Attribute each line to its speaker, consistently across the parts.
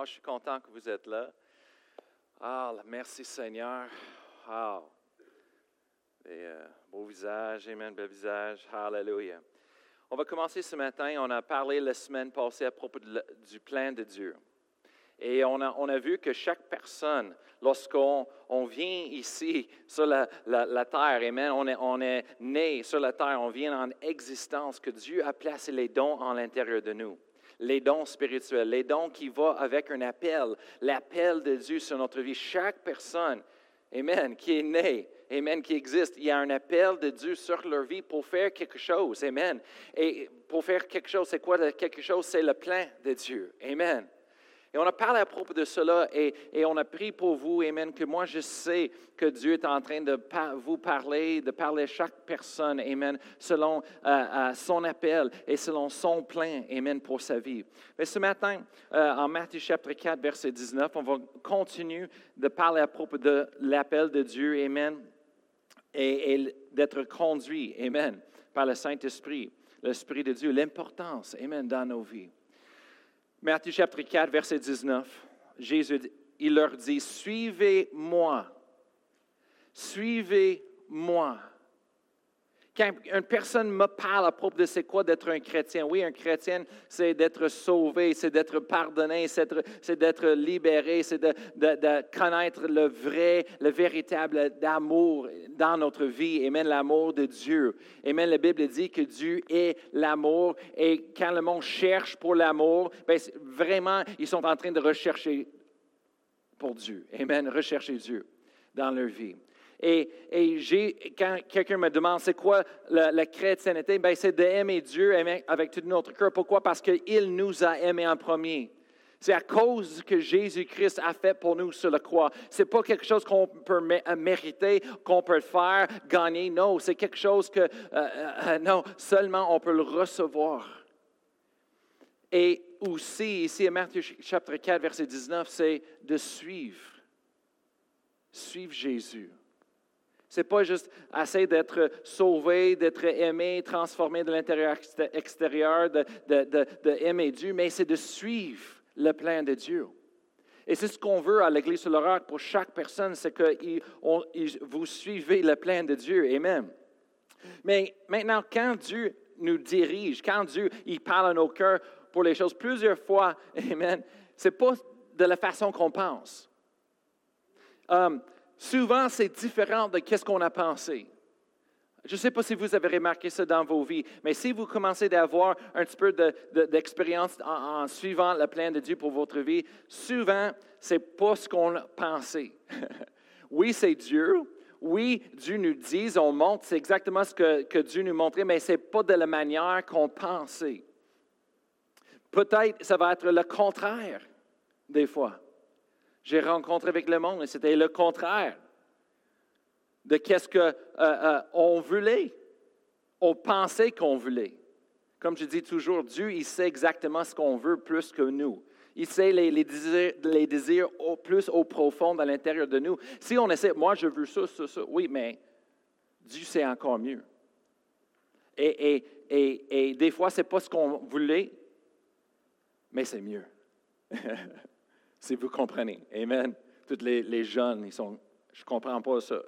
Speaker 1: Oh, je suis content que vous êtes là. Ah, merci Seigneur. Wow. Et, euh, beau visage, Amen, bel visage. Hallelujah. On va commencer ce matin. On a parlé la semaine passée à propos du plan de Dieu. Et on a, on a vu que chaque personne, lorsqu'on on vient ici sur la, la, terre, Amen, on est, on est né sur la terre, on vient en existence, que Dieu a placé les dons en l'intérieur de nous les dons spirituels, les dons qui vont avec un appel, l'appel de Dieu sur notre vie. Chaque personne, Amen, qui est née, Amen, qui existe, il y a un appel de Dieu sur leur vie pour faire quelque chose. Amen. Et pour faire quelque chose, c'est quoi? Quelque chose? C'est le plan de Dieu. Amen. Et on a parlé à propos de cela et, on a pris pour vous, Amen, que moi je sais que Dieu est en train de vous parler, de parler à chaque personne, Amen, selon euh, son appel et selon son plan, Amen, pour sa vie. Mais ce matin, euh, en Matthieu chapitre 4, verset 19, on va continuer de parler à propos de l'appel de Dieu, Amen, et, et d'être conduit, Amen, par le Saint-Esprit, l'Esprit de Dieu, l'importance, Amen, dans nos vies. Matthieu chapitre 4, verset 19, Jésus, il leur dit, suivez-moi, suivez-moi. Quand une personne me parle à propos de c'est quoi d'être un chrétien, oui, un chrétien, c'est d'être sauvé, c'est d'être pardonné, c'est d'être libéré, c'est de, connaître le vrai, le véritable amour dans notre vie. Amen, l'amour de Dieu. Amen, la Bible dit que Dieu est l'amour et quand le monde cherche pour l'amour, ben, vraiment, ils sont en train de rechercher pour Dieu. Amen, rechercher Dieu dans leur vie. Et, quand quelqu'un me demande c'est quoi la, chrétienté, ben c'est d'aimer Dieu avec tout notre cœur. Pourquoi? Parce qu'il nous a aimés en premier. C'est à cause que Jésus-Christ a fait pour nous sur la croix. Ce n'est pas quelque chose qu'on peut mériter, qu'on peut faire, gagner. Non, c'est quelque chose que, euh, euh, non, seulement on peut le recevoir. Et aussi, ici à Matthieu chapitre 4, verset 19, c'est de suivre. Suivre Jésus. Ce n'est pas juste essayer d'être sauvé, d'être aimé, transformé de l'intérieur extérieur, d'aimer de, Dieu, mais c'est de suivre le plan de Dieu. Et c'est ce qu'on veut à l'Église sur l'Orient pour chaque personne, c'est que vous suivez le plan de Dieu. Amen. Mais maintenant, quand Dieu nous dirige, quand Dieu il parle à nos cœurs pour les choses plusieurs fois, Amen, ce n'est pas de la façon qu'on pense. Um, souvent, c'est différent de ce qu'on a pensé. Je ne sais pas si vous avez remarqué ça dans vos vies, mais si vous commencez à avoir un petit peu d'expérience en, suivant le plan de Dieu pour votre vie, souvent, ce n'est pas ce qu'on pensé. oui, c'est Dieu. Oui, Dieu nous dit, on montre, c'est exactement ce que, que, Dieu nous montrait, mais ce n'est pas de la manière qu'on pensait. Peut-être ça va être le contraire des fois j'ai rencontré avec le monde, et c'était le contraire de qu'est-ce qu'on euh, euh, voulait. On pensait qu'on voulait. Comme je dis toujours, Dieu, il sait exactement ce qu'on veut plus que nous. Il sait les, les, désirs, au, plus au profond à l'intérieur de nous. Si on essaie, moi je veux ça, ça, ça, oui, mais Dieu sait encore mieux. Et, et, et, et des fois, ce n'est pas ce qu'on voulait, mais c'est mieux. si vous comprenez. Amen. Tous les, jeunes, ils sont, je ne comprends pas ça.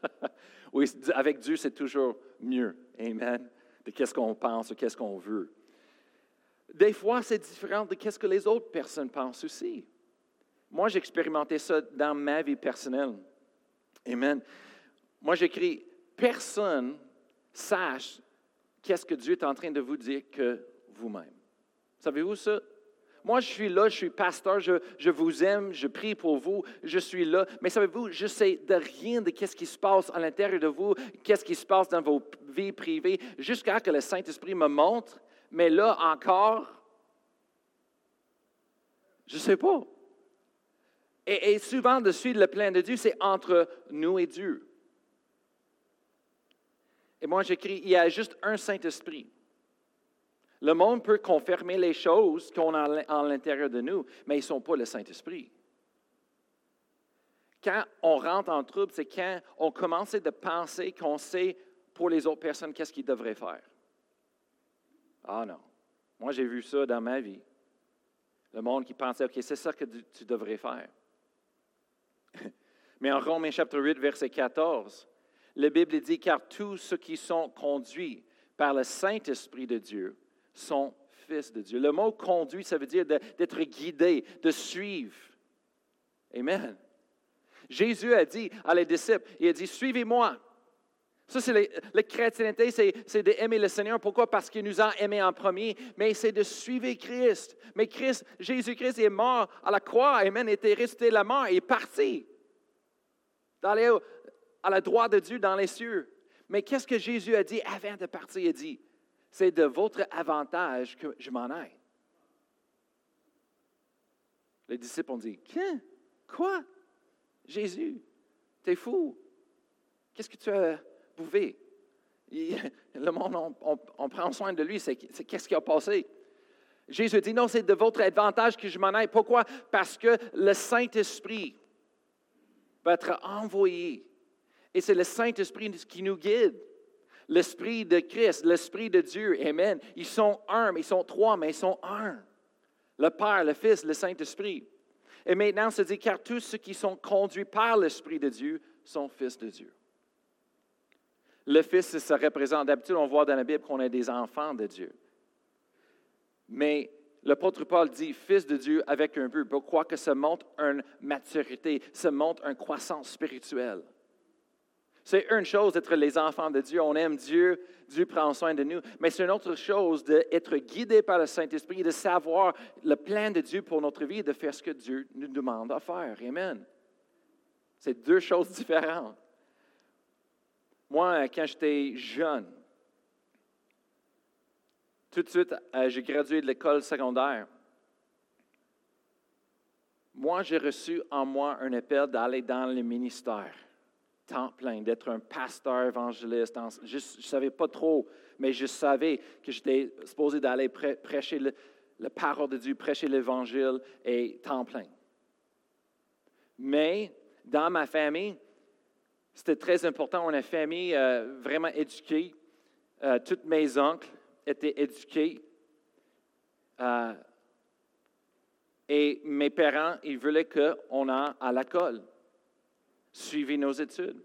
Speaker 1: oui, avec Dieu, c'est toujours mieux. Amen. De qu'est-ce qu'on pense, qu'est-ce qu'on veut. Des fois, c'est différent de qu'est-ce que les autres personnes pensent aussi. Moi, j'ai expérimenté ça dans ma vie personnelle. Amen. Moi, j'écris, personne sache qu'est-ce que Dieu est en train de vous dire que vous-même. Savez-vous ça? Moi, je suis là, je suis pasteur, je, vous aime, je prie pour vous, je suis là. Mais savez-vous, je sais de rien de ce qui se passe à l'intérieur de vous, qu'est-ce qui se passe dans vos vies privées, jusqu'à ce que le Saint-Esprit me montre. Mais là encore, je ne sais pas. Et, et, souvent, de suivre le plan de Dieu, c'est entre nous et Dieu. Et moi, j'écris, il y a juste un Saint-Esprit. Le monde peut confirmer les choses qu'on a à l'intérieur de nous, mais ils ne sont pas le Saint-Esprit. Quand on rentre en trouble, c'est quand on commence à penser qu'on sait pour les autres personnes qu'est-ce qu'ils devraient faire. Ah non. Moi, j'ai vu ça dans ma vie. Le monde qui pensait, OK, c'est ça que tu devrais faire. Mais en Romains chapitre 8, verset 14, la Bible dit, car tous ceux qui sont conduits par le Saint-Esprit de Dieu sont fils de Dieu. Le mot conduit, ça veut dire d'être guidé, de suivre. Amen. Jésus a dit à les disciples, il a dit, suivez-moi. Ça, c'est la chrétienté, c'est d'aimer le Seigneur. Pourquoi? Parce qu'il nous a aimés en premier, mais c'est de suivre Christ. Mais Christ, Jésus-Christ est mort à la croix, Amen, était resté la mort et est parti d'aller à la droite de Dieu dans les cieux. Mais qu'est-ce que Jésus a dit avant de partir? Il a dit, c'est de votre avantage que je m'en aille. Les disciples ont dit, quoi? Jésus, t'es fou. Qu'est-ce que tu as bouffé? le monde, on, prend soin de lui. C'est, qu'est-ce qui a passé? Jésus dit, non, c'est de votre avantage que je m'en aille. Pourquoi? Parce que le Saint-Esprit va être envoyé. Et c'est le Saint-Esprit qui nous guide. L'Esprit de Christ, l'Esprit de Dieu. Amen. Ils sont un, mais ils sont trois, mais ils sont un. Le Père, le Fils, le Saint-Esprit. Et maintenant, se dit, car tous ceux qui sont conduits par l'Esprit de Dieu sont fils de Dieu. Le Fils, ça représente, d'habitude, on voit dans la Bible qu'on est des enfants de Dieu. Mais l'apôtre Paul dit Fils de Dieu avec un but. Pourquoi que ça montre une maturité, ça montre une croissance spirituelle? C'est une chose d'être les enfants de Dieu. On aime Dieu, Dieu prend soin de nous. Mais c'est une autre chose d'être guidé par le Saint-Esprit, de savoir le plan de Dieu pour notre vie de faire ce que Dieu nous demande à faire. Amen. C'est deux choses différentes. Moi, quand j'étais jeune, tout de suite, euh, j'ai gradué de l'école secondaire. Moi, j'ai reçu en moi un appel d'aller dans le ministère, temps plein, d'être un pasteur évangéliste. Je ne savais pas trop, mais je savais que j'étais supposé d'aller prêcher la parole de Dieu, prêcher l'évangile et temps plein. Mais dans ma famille, c'était très important. On a une famille euh, vraiment éduquée. Euh, toutes mes oncles étaient éduqués. Euh, et mes parents, ils voulaient qu'on aille à l'école, suivre nos études.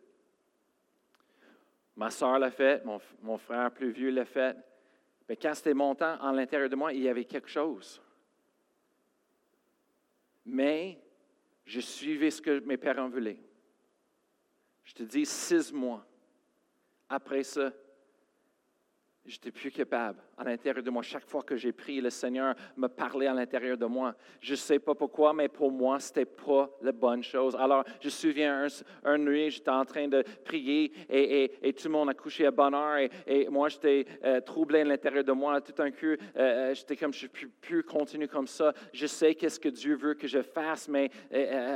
Speaker 1: Ma soeur l'a fait, mon, frère plus vieux l'a fait. Mais quand c'était mon temps, en l'intérieur de moi, il y avait quelque chose. Mais je suivais ce que mes parents voulaient. Je te dis, six mois après ça, je n'étais plus capable à l'intérieur de moi. Chaque fois que j'ai prié, le Seigneur me parlait à l'intérieur de moi. Je ne sais pas pourquoi, mais pour moi, ce n'était pas la bonne chose. Alors, je me souviens, un, nuit, j'étais en train de prier et, tout le monde a couché à bonne heure et, moi, j'étais euh, troublé à l'intérieur de moi. Tout un coup, euh, euh, j'étais comme, je ne peux plus continuer comme ça. Je sais qu'est-ce que Dieu veut que je fasse, mais,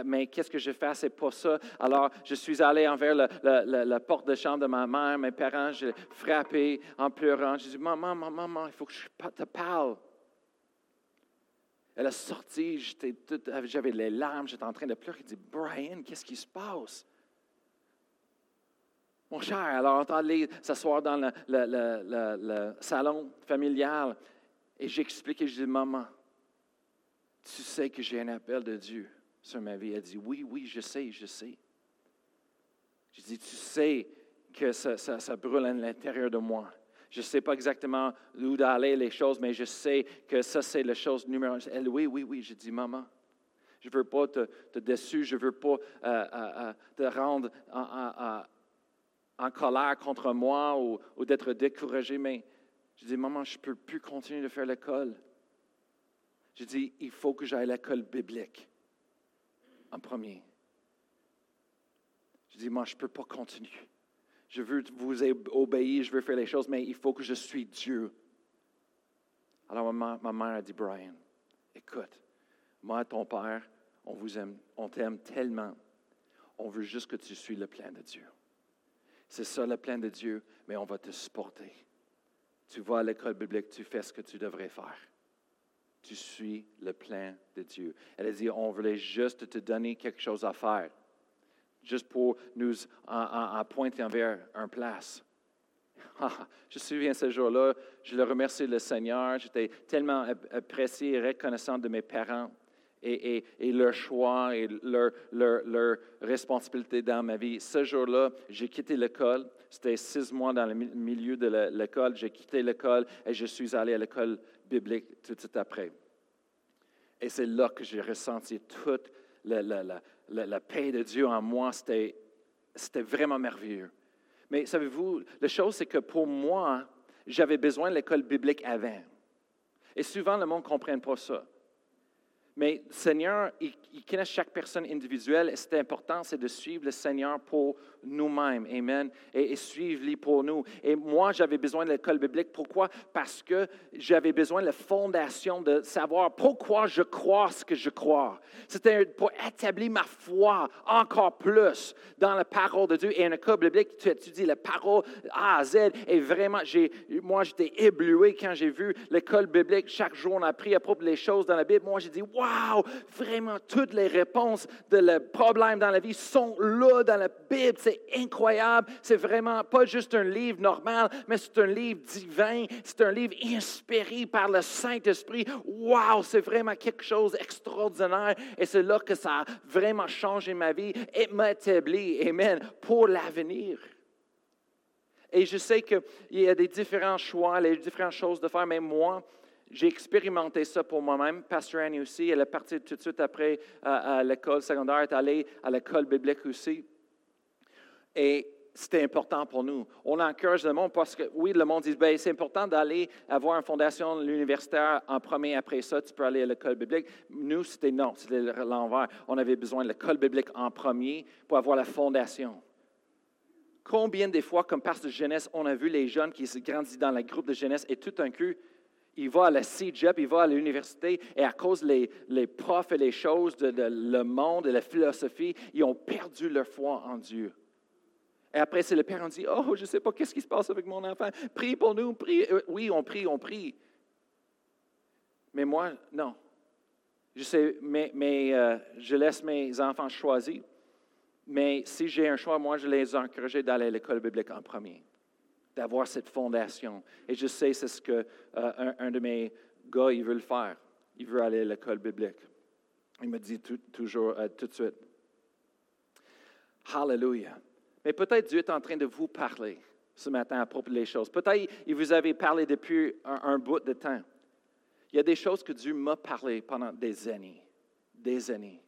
Speaker 1: mais qu'est-ce que je fais, c'est pas ça. Alors, je suis allé envers la porte de chambre de ma mère, mes parents, j'ai frappé en pleurant. J'ai dit, maman, maman, maman, il faut que je te parle. Elle a sorti, j'avais les larmes, j'étais en train de pleurer. Il dit, Brian, qu'est-ce qui se passe? Mon cher, alors allé s'asseoir dans le, salon familial et j'expliquais, je dis, maman, tu sais que j'ai un appel de Dieu sur ma vie. Elle dit, oui, oui, je sais, je sais. Je dis, tu sais que ça brûle à l'intérieur de moi. Je ne sais pas exactement où d'aller les choses, mais je sais que ça, c'est la chose numéro un. Elle, oui, oui, oui. Je dis, maman, je ne veux pas te, déçu, je ne veux pas euh, euh, euh, te rendre en, colère contre moi ou, ou d'être découragé, mais je dis, maman, je ne peux plus continuer de faire l'école. Je dis, il faut que j'aille à l'école biblique en premier. Je dis, moi, je ne peux pas continuer je veux vous obéir, je veux faire les choses, mais il faut que je suis Dieu. Alors ma, mère a dit, Brian, écoute, moi et ton père, on vous aime, on t'aime tellement, on veut juste que tu suis le plan de Dieu. C'est ça le plan de Dieu, mais on va te supporter. Tu vas à l'école biblique, tu fais ce que tu devrais faire. Tu suis le plan de Dieu. Elle a dit, on voulait juste te donner quelque chose à faire juste pour nous pointer vers un place. Ah, je me souviens ce jour-là, je le remercie le Seigneur. J'étais tellement apprécié et reconnaissant de mes parents et, leur choix et leur, responsabilité dans ma vie. Ce jour-là, j'ai quitté l'école. C'était six mois dans le milieu de l'école. J'ai quitté l'école et je suis allé à l'école biblique tout de suite après. Et c'est là que j'ai ressenti toute la, paix de Dieu en moi. C'était, vraiment merveilleux. Mais savez-vous, la chose, c'est que pour moi, j'avais besoin de l'école biblique avant. Et souvent, le monde ne comprend pas ça. Mais le Seigneur, il, connaît chaque personne individuelle et c'est important, c'est de suivre le Seigneur pour nous-mêmes. Amen. Et, et suivre-lui pour nous. Et moi, j'avais besoin de l'école biblique. Pourquoi? Parce que j'avais besoin de la fondation de savoir pourquoi je crois ce que je crois. C'était pour établir ma foi encore plus dans la parole de Dieu. Et une école biblique, tu étudies la parole A à Z. Et vraiment, moi, j'étais ébloui quand j'ai vu l'école biblique. Chaque jour, on a appris à propos des choses dans la Bible. Moi, j'ai dit, wow, vraiment, toutes les réponses de le problème dans la vie sont là dans la Bible. C'est incroyable. C'est vraiment pas juste un livre normal, mais c'est un livre divin. C'est un livre inspiré par le Saint-Esprit. Wow, c'est vraiment quelque chose d'extraordinaire. Et c'est là que ça a vraiment changé ma vie et m'a établi, Amen, pour l'avenir. Et je sais qu'il y a des différents choix, des différentes choses de faire, mais moi, j'ai expérimenté ça pour moi-même. Pasteur Annie aussi, elle est partie tout de suite après à, l'école secondaire, elle est allée à l'école biblique aussi. Et c'était important pour nous. On encourage le monde parce que, oui, le monde dit, ben, c'est important d'aller avoir une fondation universitaire en premier, après ça, tu peux aller à l'école biblique. Nous, c'était non, c'était l'envers. On avait besoin de l'école biblique en premier pour avoir la fondation. Combien de fois, comme pasteur de jeunesse, on a vu les jeunes qui se grandissent dans le groupe de jeunesse et tout un coup, il va à la CJEP, il va à l'université, et à cause des les profs et les choses de, le monde et la philosophie, ils ont perdu leur foi en Dieu. Et après, c'est le père, on dit, oh, je ne sais pas qu'est-ce qui se passe avec mon enfant? Prie pour nous, prie. Euh, oui, on prie, on prie. Mais moi, non. Je sais, mais, euh, je laisse mes enfants choisir. Mais si j'ai un choix, moi, je les encourage d'aller à l'école biblique en premier d'avoir cette fondation. Et je sais, c'est ce que euh, un, de mes gars, il veut le faire. Il veut aller à l'école biblique. Il me dit toujours, tout de suite. Hallelujah. Mais peut-être Dieu est en train de vous parler ce matin à propos des choses. Peut-être il vous avait parlé depuis un, bout de temps. Il y a des choses que Dieu m'a parlé pendant des années. Des années.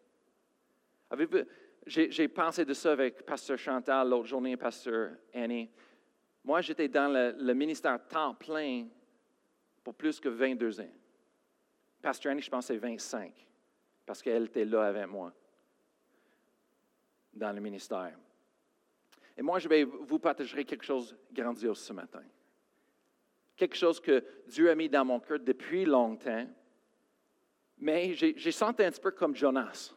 Speaker 1: J'ai, pensé de ça avec Pasteur Chantal l'autre journée, Pasteur Annie. Moi, j'étais dans le, ministère temps plein pour plus que 22 ans. Pasteur Annie, je pensais 25, parce qu'elle était là avec moi dans le ministère. Et moi, je vais vous partager quelque chose de grandiose ce matin. Quelque chose que Dieu a mis dans mon cœur depuis longtemps, mais j'ai senti un petit peu comme Jonas.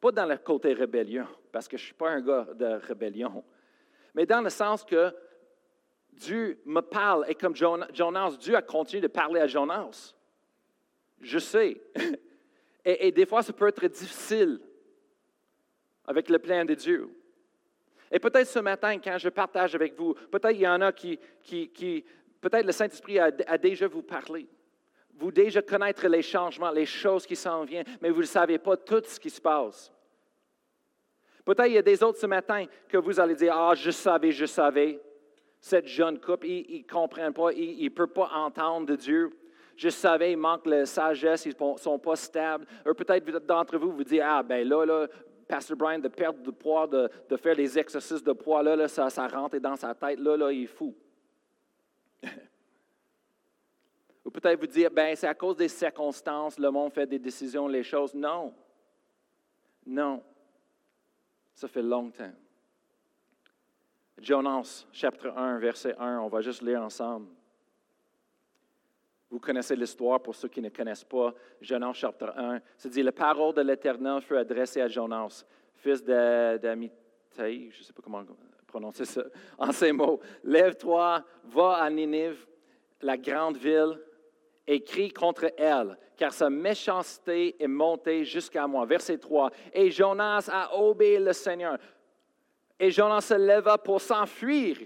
Speaker 1: Pas dans le côté rébellion, parce que je ne suis pas un gars de rébellion, mais dans le sens que Dieu me parle et comme Jonas, Dieu a continué de parler à Jonas. Je sais. Et, des fois, ça peut être difficile avec le plan de Dieu. Et peut-être ce matin, quand je partage avec vous, peut-être il y en a qui, qui, peut-être le Saint-Esprit a, déjà vous parlé. Vous déjà connaître les changements, les choses qui s'en viennent, mais vous ne savez pas tout ce qui se passe. Peut-être il y a des autres ce matin que vous allez dire, ah, je savais, je savais cette jeune couple, ils ne comprennent pas, ils ne peuvent pas entendre de Dieu. Je savais, il manque la sagesse, ils ne sont pas stables. Peut-être d'entre vous vous dites, ah ben là, là, Pastor Brian, de perdre du poids, de, faire des exercices de poids, là, là ça, ça rentre dans sa tête, là, là, il est fou. Ou peut-être vous dire, ben c'est à cause des circonstances, le monde fait des décisions, les choses. Non. Non. Ça fait longtemps. Jonas, chapitre 1, verset 1, on va juste lire ensemble. Vous connaissez l'histoire pour ceux qui ne connaissent pas. Jonas, chapitre 1, c'est dit La parole de l'Éternel fut adressée à Jonas, fils d'Amitai, je ne sais pas comment prononcer ça, en ces mots Lève-toi, va à Ninive, la grande ville, et crie contre elle, car sa méchanceté est montée jusqu'à moi. Verset 3. Et Jonas a obéi le Seigneur. Et Jonas se leva pour s'enfuir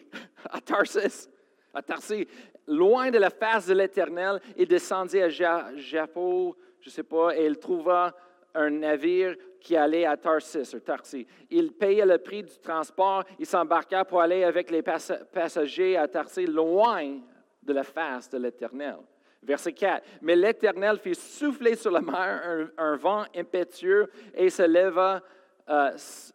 Speaker 1: à Tarsus. À Tarsis, loin de la face de l'Éternel. Il descendit à Japon, je ne sais pas, et il trouva un navire qui allait à Tarsis, ou Tarsis. Il payait le prix du transport, il s'embarqua pour aller avec les passagers à Tarsis, loin de la face de l'Éternel. Verset 4. Mais l'Éternel fit souffler sur la mer un, vent impétueux et se leva, euh,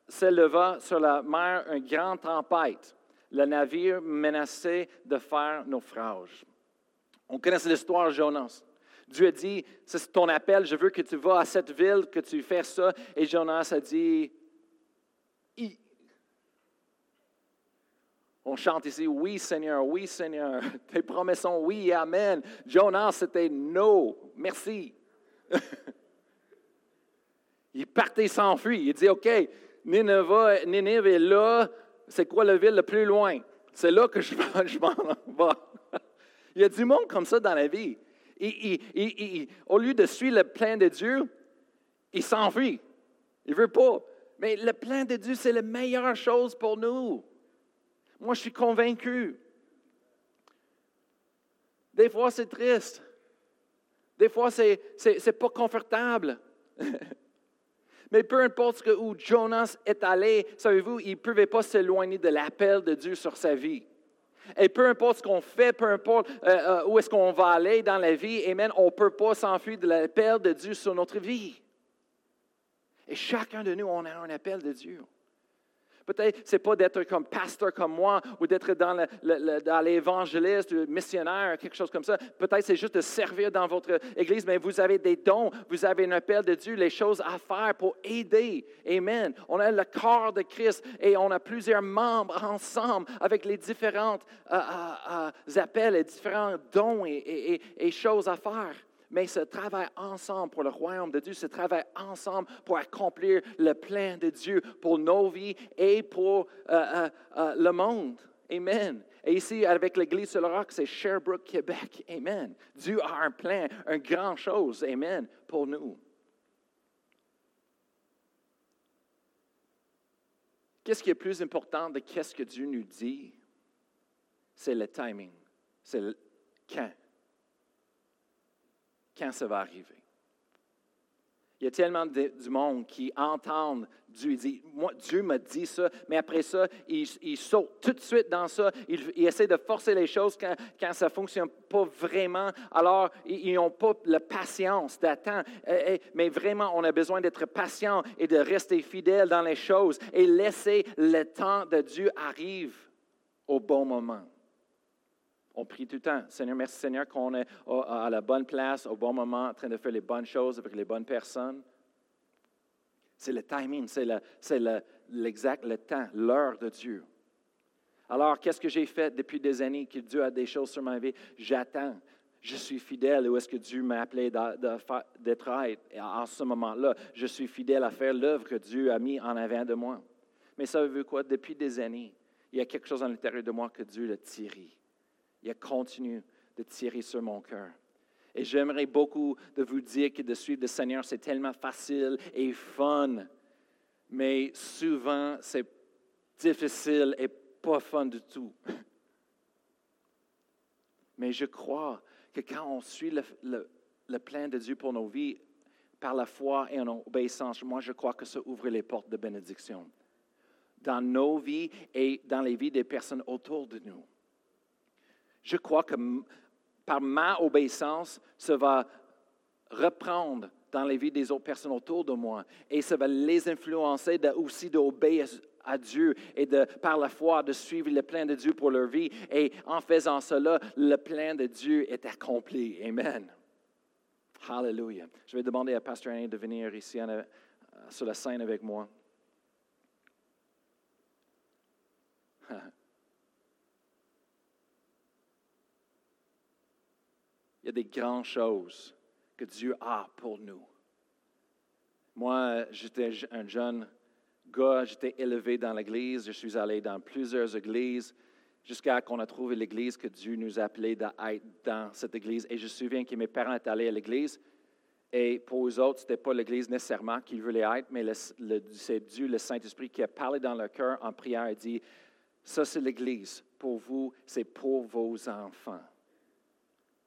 Speaker 1: s'éleva sur la mer une grande tempête. Le navire menaçait de faire naufrage. On connaît l'histoire de Jonas. Dieu a dit, c'est ton appel, je veux que tu vas à cette ville, que tu fasses ça. Et Jonas a dit, On chante ici, oui Seigneur, oui Seigneur, tes promesses sont oui, Amen. Jonas, c'était no, merci. il partait s'enfuir. Il dit, OK, Nineveh, est là, c'est quoi la ville le plus loin? C'est là que je, m'en vais. Il y a du monde comme ça dans la vie. au lieu de suivre le plan de Dieu, il s'enfuit. Il ne veut pas. Mais le plan de Dieu, c'est la meilleure chose pour nous. Moi, je suis convaincu. Des fois, c'est triste. Des fois, c'est n'est pas confortable. Mais peu importe où Jonas est allé, savez-vous, il ne pouvait pas s'éloigner de l'appel de Dieu sur sa vie. Et peu importe ce qu'on fait, peu importe euh, euh, où est-ce qu'on va aller dans la vie, Amen, on ne peut pas s'enfuir de l'appel de Dieu sur notre vie. Et chacun de nous, on a un appel de Dieu. Peut-être ce n'est pas d'être comme pasteur comme moi ou d'être dans, l'évangéliste, missionnaire, quelque chose comme ça. Peut-être c'est juste de servir dans votre église, mais vous avez des dons, vous avez un appel de Dieu, les choses à faire pour aider. Amen. On a le corps de Christ et on a plusieurs membres ensemble avec les différents euh, euh, euh, appels et différents dons et choses à faire mais se travaille ensemble pour le royaume de Dieu, se travaille ensemble pour accomplir le plan de Dieu pour nos vies et pour euh, euh, euh, le monde. Amen. Et ici, avec l'Église sur le roc, c'est Sherbrooke, Québec. Amen. Dieu a un plan, une grande chose. Amen. Pour nous. Qu'est-ce qui est plus important de qu'est-ce que Dieu nous dit? C'est le timing. C'est le quand quand ça va arriver. Il y a tellement de, du monde qui entendent Dieu dit, moi, Dieu m'a dit ça, mais après ça, il, il saute tout de suite dans ça. Il, il essaie de forcer les choses quand, quand ça ne fonctionne pas vraiment. Alors, ils n'ont pas la patience d'attendre. Eh, eh, mais vraiment, on a besoin d'être patient et de rester fidèle dans les choses et laisser le temps de Dieu arrive au bon moment. On prie tout le temps. Seigneur, merci Seigneur qu'on est à la bonne place, au bon moment, en train de faire les bonnes choses avec les bonnes personnes. C'est le timing, c'est l'exact, le, temps, l'heure de Dieu. Alors, qu'est-ce que j'ai fait depuis des années que Dieu a des choses sur ma vie? J'attends. Je suis fidèle où est-ce que Dieu m'a appelé d'être en ce moment-là. Je suis fidèle à faire l'œuvre que Dieu a mis en avant de moi. Mais ça veut quoi? Depuis des années, il y a quelque chose à l'intérieur de moi que Dieu l'a tiré il a continué de tirer sur mon cœur. Et j'aimerais beaucoup de vous dire que de suivre le Seigneur, c'est tellement facile et fun. Mais souvent, c'est difficile et pas fun du tout. Mais je crois que quand on suit le, le, plan de Dieu pour nos vies, par la foi et en obéissance, moi je crois que ça ouvre les portes de bénédiction dans nos vies et dans les vies des personnes autour de nous. Je crois que par ma obéissance, ça va reprendre dans les vies des autres personnes autour de moi et ça va les influencer aussi d'obéir à Dieu et par la foi de suivre le plan de Dieu pour leur vie. Et en faisant cela, le plan de Dieu est accompli. Amen. Hallelujah. Je vais demander à Pasteur Annie de venir ici euh, sur la scène avec moi. Il y a des grandes choses que Dieu a pour nous. Moi, j'étais un jeune gars, j'étais élevé dans l'Église, je suis allé dans plusieurs églises jusqu'à qu'on a trouvé l'Église que Dieu nous appelait d'être dans cette Église. Et je me souviens que mes parents étaient allés à l'Église et pour eux autres, ce n'était pas l'Église nécessairement qu'ils voulaient être, mais c'est Dieu, le Saint-Esprit, qui a parlé dans leur cœur en prière et dit, Ça, c'est l'Église. Pour vous, c'est pour vos enfants,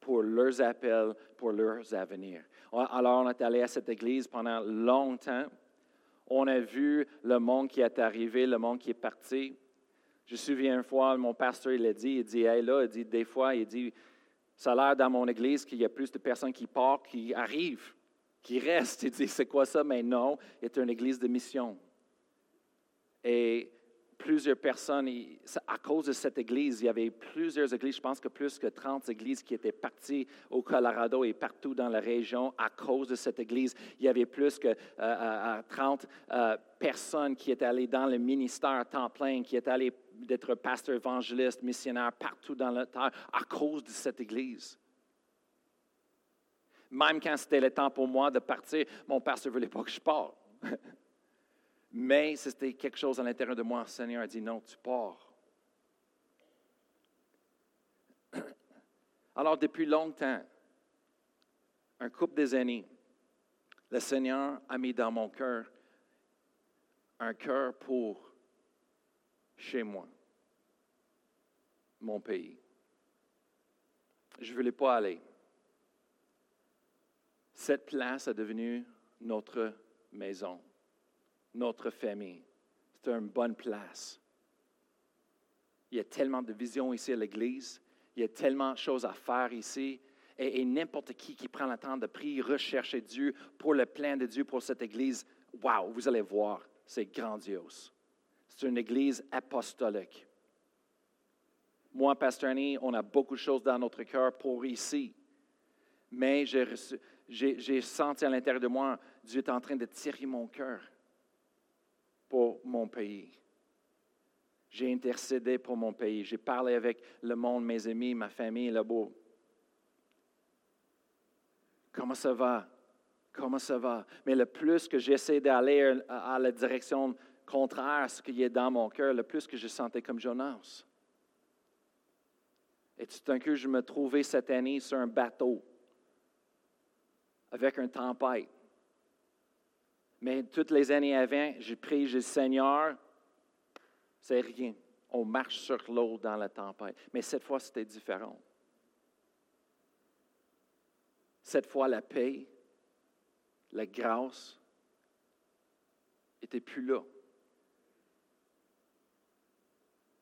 Speaker 1: pour leurs appels, pour leurs avenirs. Alors, on est allé à cette Église pendant longtemps. On a vu le monde qui est arrivé, le monde qui est parti. Je me souviens une fois, mon pasteur, il a dit, il dit, hey, là, il dit, des fois, il dit, ça a l'air dans mon église qu'il y a plus de personnes qui partent, qui arrivent, qui restent. Il dit, c'est quoi ça? Mais non, c'est une église de mission. Et plusieurs personnes, à cause de cette église, il y avait plusieurs églises, je pense que plus que 30 églises qui étaient parties au Colorado et partout dans la région à cause de cette église. Il y avait plus que 30 euh, euh, personnes qui étaient allées dans le ministère temps plein, qui étaient allées d'être pasteur évangéliste, missionnaire partout dans le terre à cause de cette église. Même quand c'était le temps pour moi de partir, mon pasteur ne voulait pas que je parte. Mais c'était quelque chose à l'intérieur de moi. Le Seigneur a dit non, tu pars. Alors, depuis longtemps, un couple des années, le Seigneur a mis dans mon cœur un cœur pour chez moi, mon pays. Je ne voulais pas aller. Cette place est devenue notre maison notre famille. C'est une bonne place. Il y a tellement de visions ici à l'Église. Il y a tellement de choses à faire ici. Et, n'importe qui qui prend le temps de prier, rechercher Dieu pour le plan de Dieu pour cette Église, wow, vous allez voir, c'est grandiose. C'est une Église apostolique. Moi, Pasteur Annie, on a beaucoup de choses dans notre cœur pour ici. Mais j'ai senti à l'intérieur de moi, Dieu est en train de tirer mon cœur pour mon pays. J'ai intercédé pour mon pays. J'ai parlé avec le monde, mes amis, ma famille là-bas. Comment ça va? Comment ça va? Mais le plus que j'essaie d'aller à la direction contraire à ce qui est dans mon cœur, le plus que je sentais comme Jonas. Et tout d'un coup, je me trouvais cette année sur un bateau avec une tempête. Mais toutes les années avant, j'ai prié, j'ai dit, Seigneur, c'est rien. On marche sur l'eau dans la tempête. Mais cette fois, c'était différent. Cette fois, la paix, la grâce n'était plus là.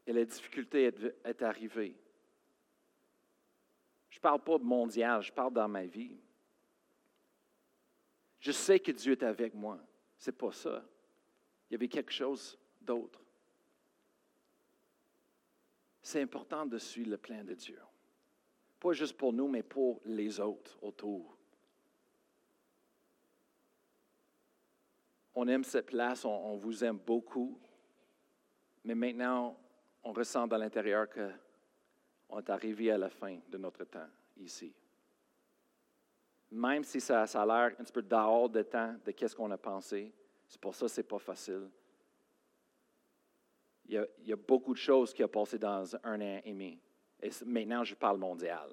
Speaker 1: Et la difficulté est, arrivée. Je ne parle pas mondial, je parle dans ma vie. Je sais que Dieu est avec moi. C'est pas ça. Il y avait quelque chose d'autre. C'est important de suivre le plan de Dieu. Pas juste pour nous, mais pour les autres autour. On aime cette place, on, vous aime beaucoup, mais maintenant, on ressent dans l'intérieur qu'on est arrivé à la fin de notre temps ici même si ça, a l'air un petit peu dehors de temps de qu'est-ce qu'on a pensé. C'est pour ça que ce n'est pas facile. Il y, a, beaucoup de choses qui ont passé dans un an et demi. Et maintenant, je parle mondial.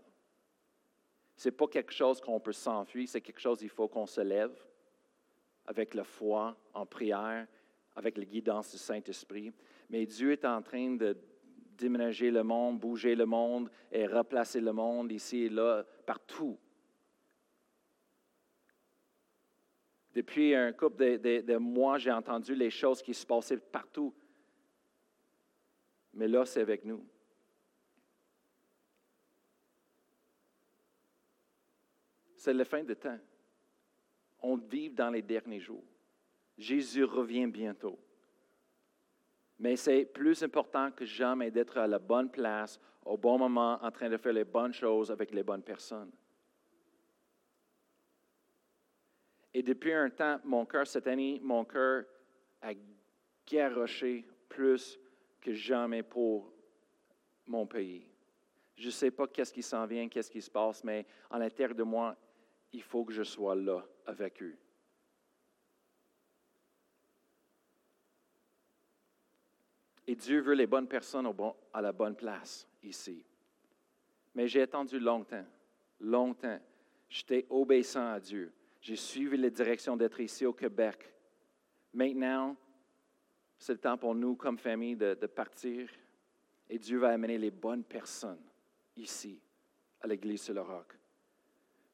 Speaker 1: Ce n'est pas quelque chose qu'on peut s'enfuir, c'est quelque chose qu'il faut qu'on se lève avec la foi, en prière, avec la guidance du Saint-Esprit. Mais Dieu est en train de déménager le monde, bouger le monde et replacer le monde ici et là, partout. Depuis un couple de, mois, j'ai entendu les choses qui se passaient partout. Mais là, c'est avec nous. C'est la fin de temps. On vit dans les derniers jours. Jésus revient bientôt. Mais c'est plus important que jamais d'être à la bonne place, au bon moment, en train de faire les bonnes choses avec les bonnes personnes. Et depuis un temps, mon cœur, cette année, mon cœur a garoché plus que jamais pour mon pays. Je ne sais pas qu'est-ce qui s'en vient, qu'est-ce qui se passe, mais en l'intérieur de moi, il faut que je sois là avec eux. Et Dieu veut les bonnes personnes à la bonne place ici. Mais j'ai attendu longtemps, longtemps. J'étais obéissant à Dieu. J'ai suivi la direction d'être ici au Québec. Maintenant, c'est le temps pour nous, comme famille, de, partir Et Dieu va amener les bonnes personnes ici, à l'Église sur le roc.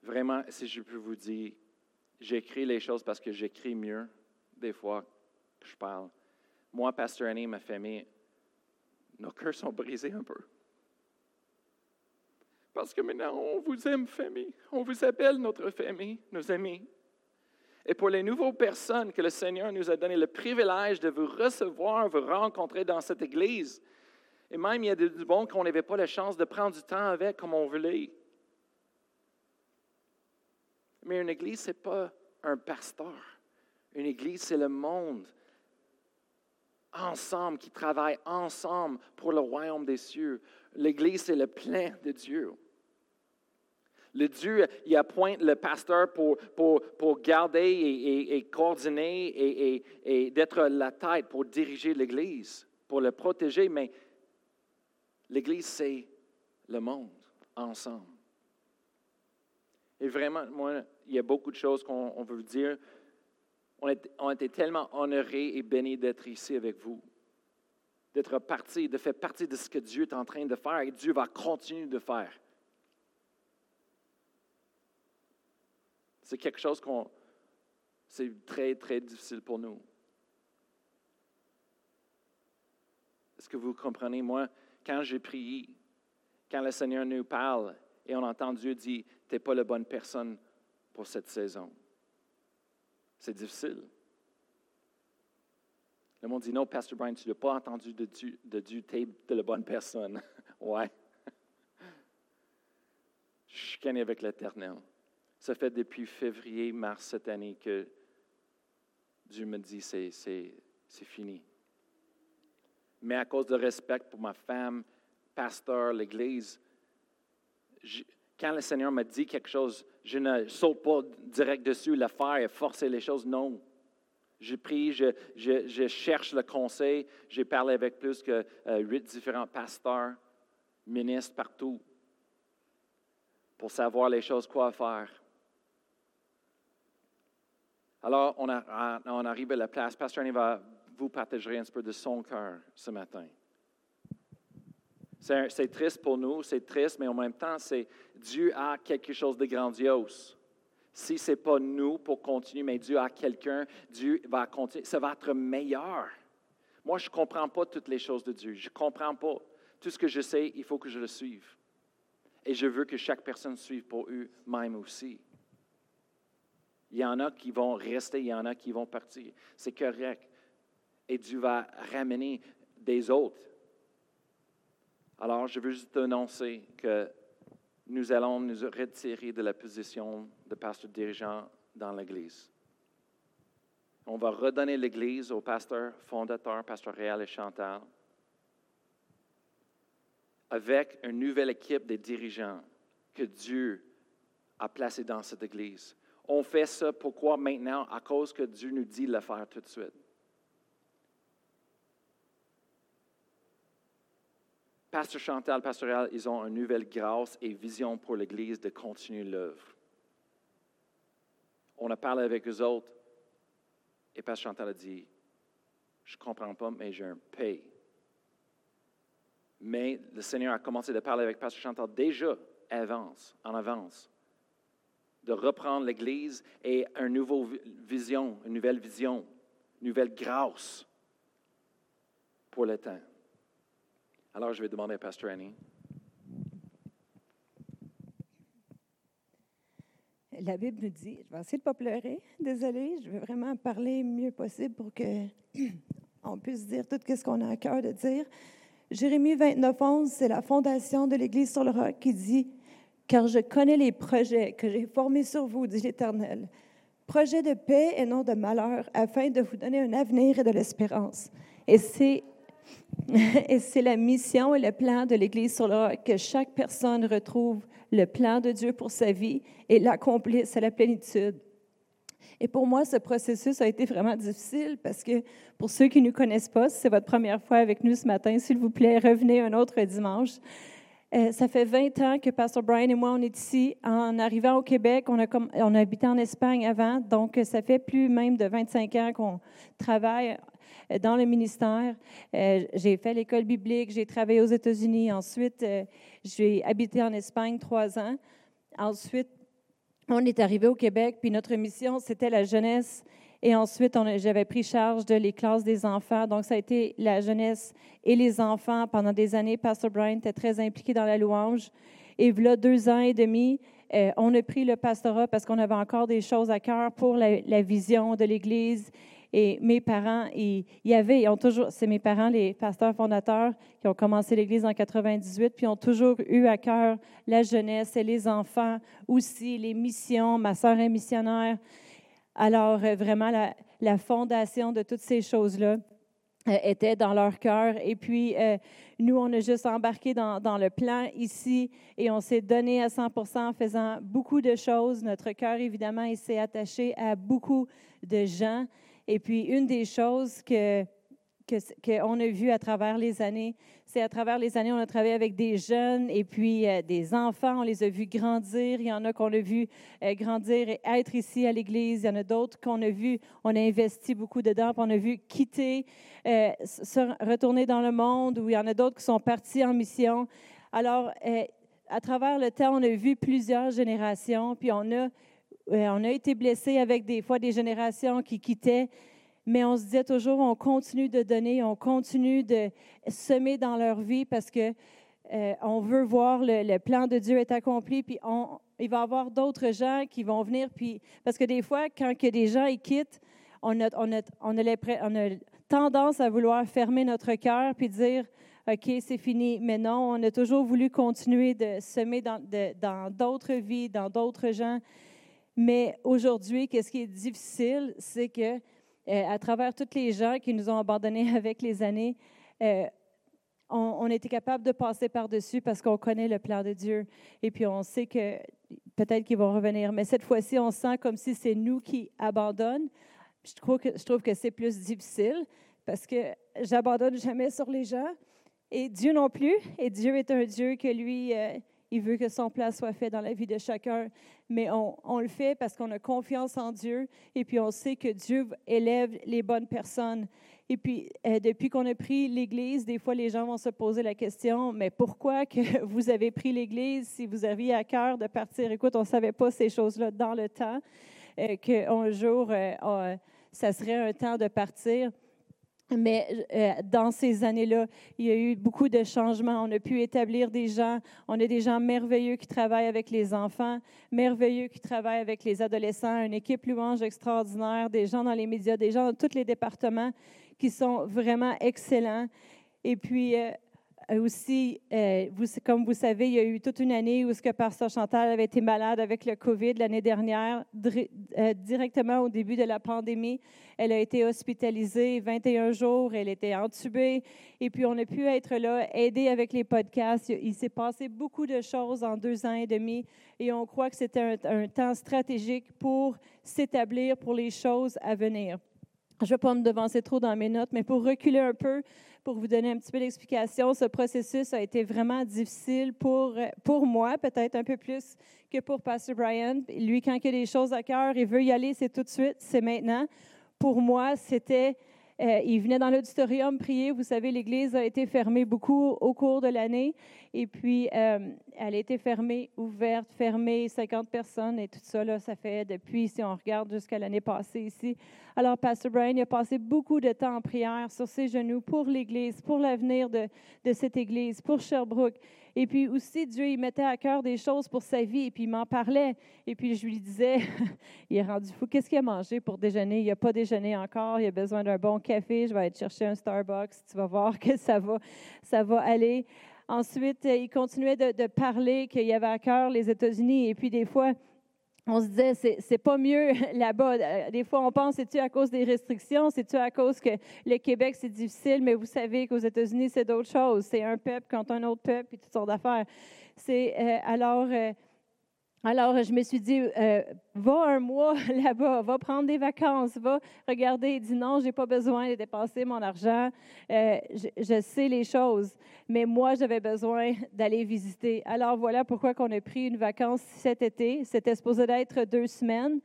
Speaker 1: Vraiment, si je peux vous dire, j'écris les choses parce que j'écris mieux des fois que je parle. Moi, Pasteur Annie, ma famille, nos cœurs sont brisés un peu. Parce que maintenant, on vous aime, famille. On vous appelle notre famille, nos amis. Et pour les nouvelles personnes que le Seigneur nous a donné le privilège de vous recevoir, vous rencontrer dans cette Église, et même il y a du bon qu'on n'avait pas la chance de prendre du temps avec comme on voulait. Mais une Église, ce n'est pas un pasteur. Une Église, c'est le monde ensemble, qui travaille ensemble pour le royaume des cieux. L'Église, c'est le plein de Dieu. Le Dieu, il appointe le pasteur pour, pour, pour garder et, coordonner et, et d'être la tête pour diriger l'Église, pour le protéger, mais l'Église, c'est le monde ensemble. Et vraiment, moi, il y a beaucoup de choses qu'on veut dire. On, est, on était tellement honorés et bénis d'être ici avec vous, d'être parti, de faire partie de ce que Dieu est en train de faire et Dieu va continuer de faire. C'est quelque chose qu'on. C'est très, très difficile pour nous. Est-ce que vous comprenez? Moi, quand j'ai prié, quand le Seigneur nous parle et on entend Dieu dire Tu n'es pas la bonne personne pour cette saison, c'est difficile. Le monde dit Non, Pasteur Brian, tu n'as pas entendu de Dieu, de Dieu tu es la bonne personne. ouais. Je suis avec l'Éternel. Ça fait depuis février, mars cette année que Dieu me dit c'est, c'est, c'est fini. Mais à cause de respect pour ma femme, pasteur, l'Église, quand le Seigneur me dit quelque chose, je ne saute pas direct dessus, le faire et forcer les choses. Non. Je prie, je, je, je cherche le conseil. J'ai parlé avec plus que euh, huit différents pasteurs, ministres partout, pour savoir les choses, quoi faire. Alors, on, arrive à la place. Pasteur Annie va vous partager un peu de son cœur ce matin. C'est triste pour nous, c'est triste, mais en même temps, c'est Dieu a quelque chose de grandiose. Si ce n'est pas nous pour continuer, mais Dieu a quelqu'un, Dieu va continuer. Ça va être meilleur. Moi, je ne comprends pas toutes les choses de Dieu. Je ne comprends pas. Tout ce que je sais, il faut que je le suive. Et je veux que chaque personne suive pour eux-mêmes aussi. Il y en a qui vont rester, il y en a qui vont partir. C'est correct. Et Dieu va ramener des autres. Alors, je veux juste annoncer que nous allons nous retirer de la position de pasteur dirigeant dans l'Église. On va redonner l'Église au pasteur fondateur, pasteur Réal et Chantal, avec une nouvelle équipe de dirigeants que Dieu a placés dans cette Église. On fait ça pourquoi maintenant? À cause que Dieu nous dit de le faire tout de suite. Pasteur Chantal, Pastoral, ils ont une nouvelle grâce et vision pour l'Église de continuer l'œuvre. On a parlé avec eux autres et Pasteur Chantal a dit, je ne comprends pas, mais j'ai un paye. Mais le Seigneur a commencé à parler avec Pasteur Chantal déjà avance, en avance de reprendre l'Église et une nouvelle vision, une nouvelle vision, une nouvelle grâce pour le temps. Alors, je vais demander à Pasteur Annie.
Speaker 2: La Bible nous dit, je vais essayer de ne pas pleurer, désolée, je vais vraiment parler le mieux possible pour que on puisse dire tout ce qu'on a à cœur de dire. Jérémie 29, 11, c'est la fondation de l'Église sur le roc qui dit car je connais les projets que j'ai formés sur vous, dit l'Éternel. Projets de paix et non de malheur, afin de vous donner un avenir et de l'espérance. Et c'est, la mission et le plan de l'Église sur le que chaque personne retrouve le plan de Dieu pour sa vie et l'accomplisse à la plénitude. Et pour moi, ce processus a été vraiment difficile parce que pour ceux qui ne nous connaissent pas, si c'est votre première fois avec nous ce matin, s'il vous plaît, revenez un autre dimanche. Euh, ça fait 20 ans que Pastor Brian et moi, on est ici. En arrivant au Québec, on a, on a habité en Espagne avant, donc ça fait plus même de 25 ans qu'on travaille euh, dans le ministère. Euh, j'ai fait l'école biblique, j'ai travaillé aux États-Unis. Ensuite, euh, j'ai habité en Espagne trois ans. Ensuite, on est arrivé au Québec, puis notre mission, c'était la jeunesse. Et ensuite, j'avais pris charge de les classes des enfants. Donc, ça a été la jeunesse et les enfants pendant des années. Pastor Brian était très impliqué dans la louange. Et voilà deux ans et demi, on a pris le pastorat parce qu'on avait encore des choses à cœur pour la, la vision de l'Église et mes parents, il y avait, ils ont toujours, c'est mes parents, les pasteurs fondateurs, qui ont commencé l'Église en 98, puis ont toujours eu à cœur la jeunesse et les enfants aussi, les missions. Ma sœur est missionnaire. Alors, euh, vraiment, la, fondation de toutes ces choses-là euh, était dans leur cœur. Et puis, euh, nous, on a juste embarqué dans, dans, le plan ici et on s'est donné à 100 en faisant beaucoup de choses. Notre cœur, évidemment, il s'est attaché à beaucoup de gens. Et puis, une des choses que qu'on a vu à travers les années, c'est à travers les années, on a travaillé avec des jeunes et puis euh, des enfants, on les a vus grandir. Il y en a qu'on a vu euh, grandir et être ici à l'Église. Il y en a d'autres qu'on a vu, on a investi beaucoup dedans, puis on a vu quitter, euh, se retourner dans le monde, ou il y en a d'autres qui sont partis en mission. Alors, à travers le temps, on a vu plusieurs générations, puis on a on a été blessés avec des fois des générations qui quittaient, mais on se disait toujours, on continue de donner, on continue de semer dans leur vie parce que euh, on veut voir le, plan de Dieu est accompli, puis on, il va y avoir d'autres gens qui vont venir, puis parce que des fois, quand que des gens ils quittent, on a, on, a, tendance à vouloir fermer notre cœur puis dire OK, c'est fini. Mais non, on a toujours voulu continuer de semer dans d'autres vies, dans d'autres gens. Mais aujourd'hui, qu'est-ce qui est difficile, c'est que euh, à travers tous les gens qui nous ont abandonnés avec les années, euh, on, était capable de passer par-dessus parce qu'on connaît le plan de Dieu. Et puis on sait que peut-être qu'ils vont revenir. Mais cette fois-ci, on sent comme si c'est nous qui abandonnons. Je trouve que, je trouve que c'est plus difficile parce que j'abandonne jamais sur les gens et Dieu non plus. Et Dieu est un Dieu que lui, euh, il veut que son plan soit fait dans la vie de chacun, mais on, le fait parce qu'on a confiance en Dieu et puis on sait que Dieu élève les bonnes personnes. Et puis, euh, depuis qu'on a pris l'Église, des fois, les gens vont se poser la question, mais pourquoi que vous avez pris l'Église si vous aviez à cœur de partir? Écoute, on ne savait pas ces choses-là dans le temps, euh, qu'un jour, euh, ça serait un temps de partir. Mais euh, dans ces années-là, il y a eu beaucoup de changements. On a pu établir des gens. On a des gens merveilleux qui travaillent avec les enfants, merveilleux qui travaillent avec les adolescents, une équipe louange extraordinaire, des gens dans les médias, des gens dans tous les départements qui sont vraiment excellents. Et puis, euh, aussi, euh, comme vous savez, il y a eu toute une année où ce que Pasteur Chantal avait été malade avec le COVID l'année dernière, euh, directement au début de la pandémie. Elle a été hospitalisée 21 jours, elle était entubée, et puis on a pu être là, aider avec les podcasts. Il s'est passé beaucoup de choses en deux ans et demi, et on croit que c'était un, un temps stratégique pour s'établir pour les choses à venir. Je ne vais pas me devancer trop dans mes notes, mais pour reculer un peu, pour vous donner un petit peu d'explication, ce processus a été vraiment difficile pour, pour moi, peut-être un peu plus que pour Pastor Brian. Lui, quand il a des choses à cœur, il veut y aller, c'est tout de suite, c'est maintenant. Pour moi, c'était euh, il venait dans l'auditorium prier. Vous savez, l'église a été fermée beaucoup au cours de l'année. Et puis, euh, elle a été fermée, ouverte, fermée, 50 personnes et tout ça, là, ça fait depuis, si on regarde jusqu'à l'année passée ici. Alors, Pastor Brian a passé beaucoup de temps en prière sur ses genoux pour l'église, pour l'avenir de cette église, pour Sherbrooke. Et puis aussi, Dieu, il mettait à cœur des choses pour sa vie, et puis il m'en parlait. Et puis je lui disais, il est rendu fou, qu'est-ce qu'il a mangé pour déjeuner? Il n'a pas déjeuné encore, il a besoin d'un bon café, je vais aller chercher un Starbucks, tu vas voir que ça va, ça va aller. Ensuite, il continuait de, de parler qu'il avait à cœur les États-Unis, et puis des fois, on se disait, c'est, c'est pas mieux là-bas. Euh, des fois, on pense, c'est-tu à cause des restrictions? C'est-tu à cause que le Québec, c'est difficile? Mais vous savez qu'aux États-Unis, c'est d'autres choses. C'est un peuple contre un autre peuple et toutes sortes d'affaires. C'est, euh, alors, euh, Alors, je me suis dit, euh, va un mois là-bas, va prendre des vacances, va regarder. Il dit, non, je n'ai pas besoin de dépenser mon argent. Euh, je, sais les choses, mais moi, j'avais besoin d'aller visiter. Alors, voilà pourquoi on a pris une vacance cet été. C'était supposé d'être deux semaines.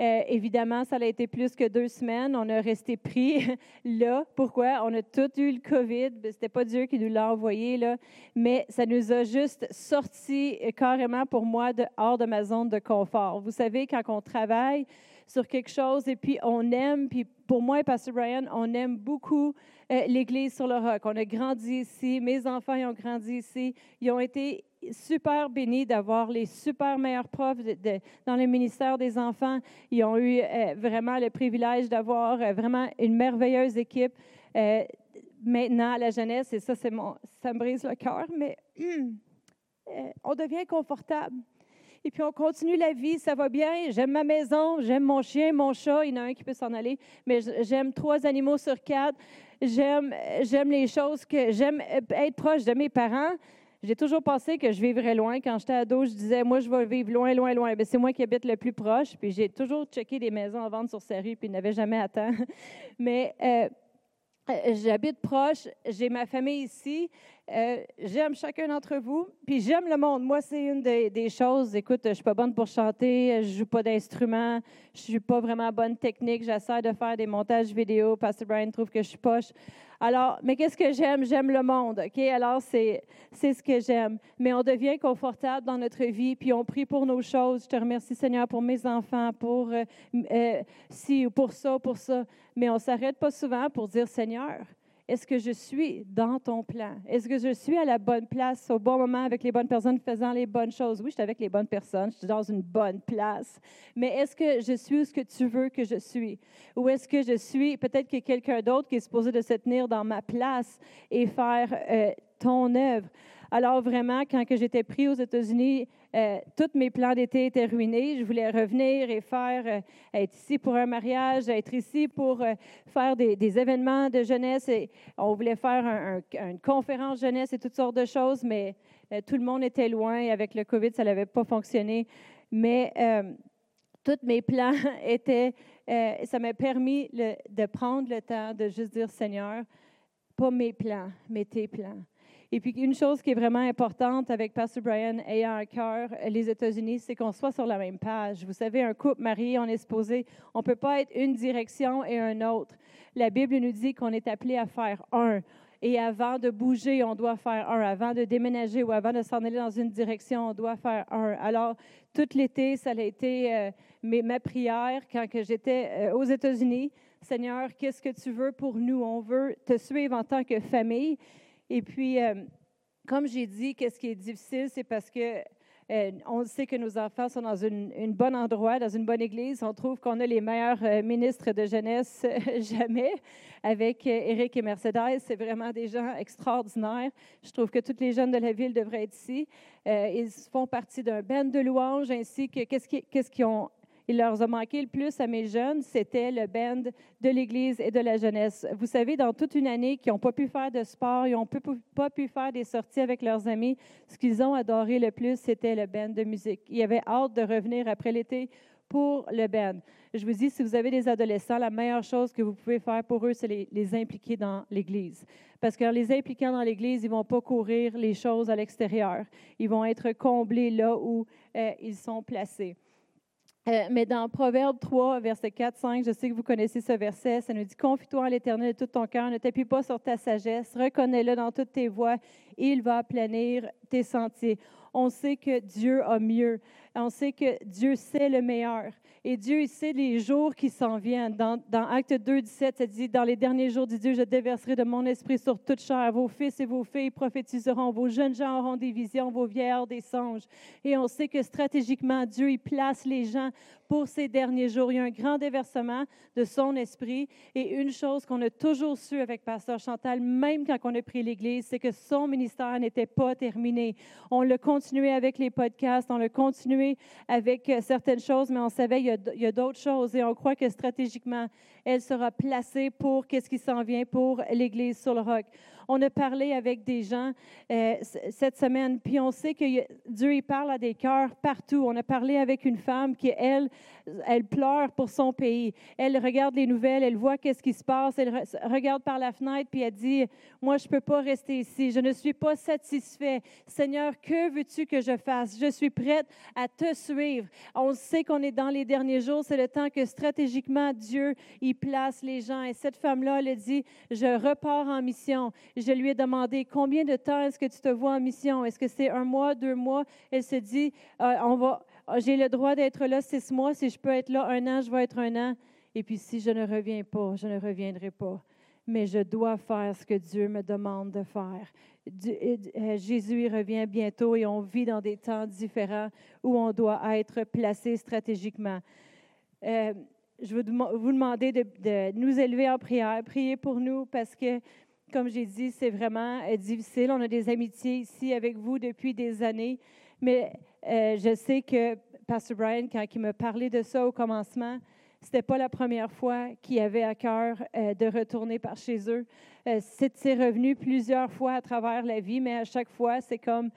Speaker 2: Euh, évidemment, ça a été plus que deux semaines. On a resté pris là. Pourquoi? On a tout eu le COVID. Ce n'était pas Dieu qui nous l'a envoyé, là. mais ça nous a juste sorti carrément pour moi de, hors de ma zone de confort. Vous savez, quand on travaille sur quelque chose et puis on aime, puis pour moi et Pasteur Brian, on aime beaucoup euh, l'Église sur le roc. On a grandi ici, mes enfants ont grandi ici, ils ont été super bénis d'avoir les super meilleurs profs dans le ministère des enfants. Ils ont eu euh, vraiment le privilège d'avoir euh, vraiment une merveilleuse équipe. Euh, maintenant, la jeunesse, et ça, c'est mon, ça me brise le cœur, mais on devient confortable. Et puis on continue la vie, ça va bien. J'aime ma maison, j'aime mon chien, mon chat. Il y en a un qui peut s'en aller, mais j'aime trois animaux sur quatre. J'aime, j'aime les choses que j'aime être proche de mes parents. J'ai toujours pensé que je vivrais loin. Quand j'étais ado, je disais, moi, je vais vivre loin, loin, loin. Ben, c'est moi qui habite le plus proche. Puis j'ai toujours checké des maisons à vendre sur rues, puis il n'avait jamais à. Mais euh, euh, j'habite proche, j'ai ma famille ici. Euh, j'aime chacun d'entre vous, puis j'aime le monde. Moi, c'est une des, choses. Écoute, je suis pas bonne pour chanter, je joue pas d'instrument, je suis pas vraiment bonne technique. J'essaie de faire des montages vidéo. Pastor Brian trouve que je suis poche. Alors, mais qu'est-ce que j'aime? J'aime le monde, OK? Alors, c'est, c'est ce que j'aime. Mais on devient confortable dans notre vie, puis on prie pour nos choses. Je te remercie, Seigneur, pour mes enfants, pour euh, euh ci ou pour ça, pour ça. Mais on s'arrête pas souvent pour dire, Seigneur, est-ce que je suis dans ton plan? Est-ce que je suis à la bonne place, au bon moment, avec les bonnes personnes, faisant les bonnes choses? Oui, je suis avec les bonnes personnes, je suis dans une bonne place. Mais est-ce que je suis où ce que tu veux que je suis? Ou est-ce que je suis peut-être que quelqu'un d'autre qui est supposé de se tenir dans ma place et faire euh, ton œuvre? Alors vraiment, quand j'étais pris aux États-Unis, euh, tous mes plans d'été étaient ruinés. Je voulais revenir et faire, euh, être ici pour un mariage, être ici pour euh, faire des, événements de jeunesse. On voulait faire une conférence jeunesse et toutes sortes de choses, mais tout le monde était loin. Et avec le COVID, ça n'avait pas fonctionné. Mais tous mes plans étaient, ça m'a permis de prendre le temps de juste dire, Seigneur, pas mes plans, mais tes plans. Et puis, une chose qui est vraiment importante avec Pastor Brian ayant un cœur les États-Unis, c'est qu'on soit sur la même page. Vous savez, un couple marié, on est supposé, on ne peut pas être une direction et un autre. La Bible nous dit qu'on est appelé à faire un. Et avant de bouger, on doit faire un. Avant de déménager ou avant de s'en aller dans une direction, on doit faire un. Alors, tout l'été, ça a été euh, ma prière quand j'étais euh, aux États-Unis. Seigneur, qu'est-ce que tu veux pour nous? On veut te suivre en tant que famille. Et puis, euh, comme j'ai dit, qu'est-ce qui est difficile, c'est parce que euh, on sait que nos enfants sont dans un bon endroit, dans une bonne église. On trouve qu'on a les meilleurs euh, ministres de jeunesse jamais avec Eric et Mercedes. C'est vraiment des gens extraordinaires. Je trouve que tous les jeunes de la ville devraient être ici. ils font partie d'un band de louanges ainsi que qu'est-ce qu'ils ont il leur a manqué le plus à mes jeunes, c'était le band de l'Église et de la jeunesse. Vous savez, dans toute une année, qui n'ont pas pu faire de sport, ils n'ont pas pu faire des sorties avec leurs amis, ce qu'ils ont adoré le plus, c'était le band de musique. Ils avaient hâte de revenir après l'été pour le band. Je vous dis, si vous avez des adolescents, la meilleure chose que vous pouvez faire pour eux, c'est les, impliquer dans l'Église. Parce qu'en les impliquant dans l'Église, ils vont pas courir les choses à l'extérieur. Ils vont être comblés là où euh, ils sont placés. Euh, mais dans Proverbe 3, verset 4, 5, je sais que vous connaissez ce verset, ça nous dit Confie-toi en l'Éternel de tout ton cœur, ne t'appuie pas sur ta sagesse, reconnais-le dans toutes tes voies, il va planir tes sentiers. On sait que Dieu a mieux. On sait que Dieu sait le meilleur. Et Dieu, il sait les jours qui s'en viennent. Dans, dans Acte 2, 17, ça dit Dans les derniers jours, dit Dieu, je déverserai de mon esprit sur toute chair. Vos fils et vos filles prophétiseront. Vos jeunes gens auront des visions. Vos vieillards des songes. Et on sait que stratégiquement, Dieu, il place les gens pour ces derniers jours. Il y a un grand déversement de son esprit. Et une chose qu'on a toujours su avec Pasteur Chantal, même quand on a pris l'Église, c'est que son ministère n'était pas terminé. On l'a continué avec les podcasts, on l'a continué avec euh, certaines choses, mais on savait y a, d'autres choses et on croit que stratégiquement, elle sera placée pour qu'est-ce qui s'en vient pour l'Église sur le roc. On a parlé avec des gens euh, cette semaine, puis on sait que Dieu il parle à des cœurs partout. On a parlé avec une femme qui, elle, elle pleure pour son pays. Elle regarde les nouvelles, elle voit qu'est-ce qui se passe, elle regarde par la fenêtre, puis elle dit, moi, je ne peux pas rester ici, je ne suis pas satisfait. Seigneur, que veux-tu que je fasse? Je suis prête à te suivre. On sait qu'on est dans les derniers jours, c'est le temps que stratégiquement Dieu y place les gens. Et cette femme-là, elle dit, je repars en mission. Je lui ai demandé, combien de temps est-ce que tu te vois en mission? Est-ce que c'est un mois, deux mois? Elle se dit, euh, on va, j'ai le droit d'être là six mois. Si je peux être là un an, je vais être un an. Et puis si je ne reviens pas, je ne reviendrai pas. Mais je dois faire ce que Dieu me demande de faire. Euh, Jésus revient bientôt et on vit dans des temps différents où on doit être placé stratégiquement. Euh, je veux vous demander de, nous élever en prière, prier pour nous parce que, comme j'ai dit, c'est vraiment euh, difficile. On a des amitiés ici avec vous depuis des années, mais je sais que Pastor Brian, quand il me parlait de ça au commencement, c'était pas la première fois qu'il avait à cœur de retourner par chez eux. Euh, c'est revenu plusieurs fois à travers la vie, mais à chaque fois, c'est comme,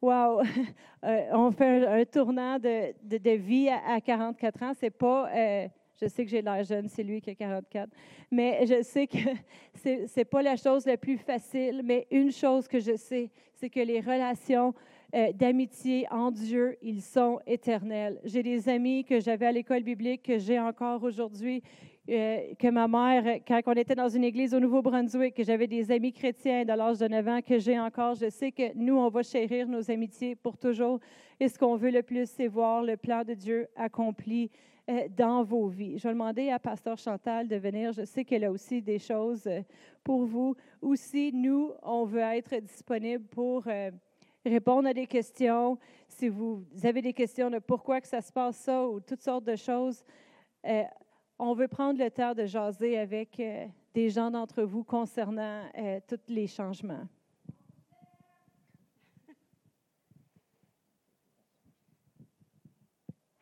Speaker 2: wow, euh, on fait un, tournant de, de, vie à, 44 ans. C'est pas, euh, je sais que j'ai l'air jeune, c'est lui qui a 44, mais je sais que c'est n'est pas la chose la plus facile, mais une chose que je sais, c'est que les relations d'amitié en Dieu, ils sont éternels. J'ai des amis que j'avais à l'école biblique que j'ai encore aujourd'hui euh, que ma mère, quand on était dans une église au Nouveau-Brunswick, que j'avais des amis chrétiens de l'âge de 9 ans que j'ai encore, je sais que nous, on va chérir nos amitiés pour toujours. Et ce qu'on veut le plus, c'est voir le plan de Dieu accompli euh, dans vos vies. Je vais demander à Pasteur Chantal de venir. Je sais qu'elle a aussi des choses euh, pour vous. Aussi, nous, on veut être disponible pour répondre à des questions. Si vous avez des questions de pourquoi que ça se passe ça ou toutes sortes de choses, on veut prendre le temps de jaser avec euh, des gens d'entre vous concernant euh, tous les changements.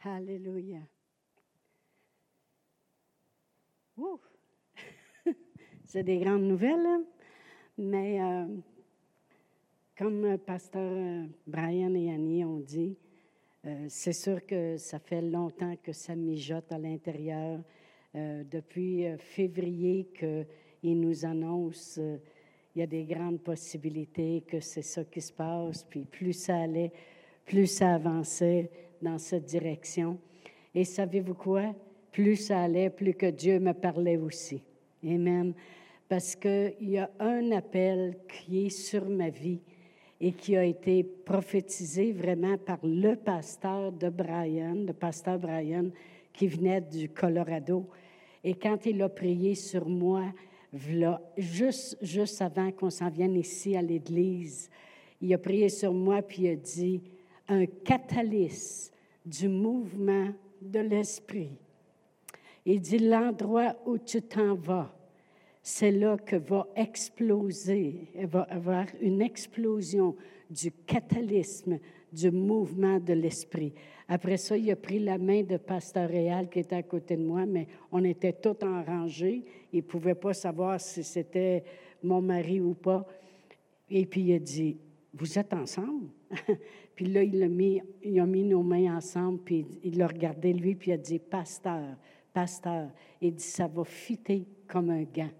Speaker 3: Alléluia. C'est des grandes nouvelles, hein? mais euh, comme Pasteur Brian et Annie ont dit, c'est sûr que ça fait longtemps que ça mijote à l'intérieur euh, depuis euh, février qu'il nous annonce euh, il y a des grandes possibilités que c'est ça qui se passe. Puis plus ça allait, plus ça avançait dans cette direction. Et savez-vous quoi? Plus ça allait, plus que Dieu me parlait aussi. Amen. Parce qu'il y a un appel qui est sur ma vie et qui a été prophétisé vraiment par le pasteur de Brian, le pasteur Brian, qui venait du Colorado. Et quand il a prié sur moi, juste, juste avant qu'on s'en vienne ici à l'Église, il a prié sur moi, puis il a dit, un catalyse du mouvement de l'Esprit. Il dit, l'endroit où tu t'en vas, c'est là que va exploser, va avoir une explosion du catalysme du mouvement de l'esprit. Après ça, il a pris la main de Pasteur Réal qui était à côté de moi, mais on était tous en rangée. Il ne pouvait pas savoir si c'était mon mari ou pas. Et puis il a dit, vous êtes ensemble? puis là, il a, mis, il a mis nos mains ensemble, puis il l'a regardé lui, puis il a dit, Pasteur, Pasteur. Il dit, ça va fitter comme un gant.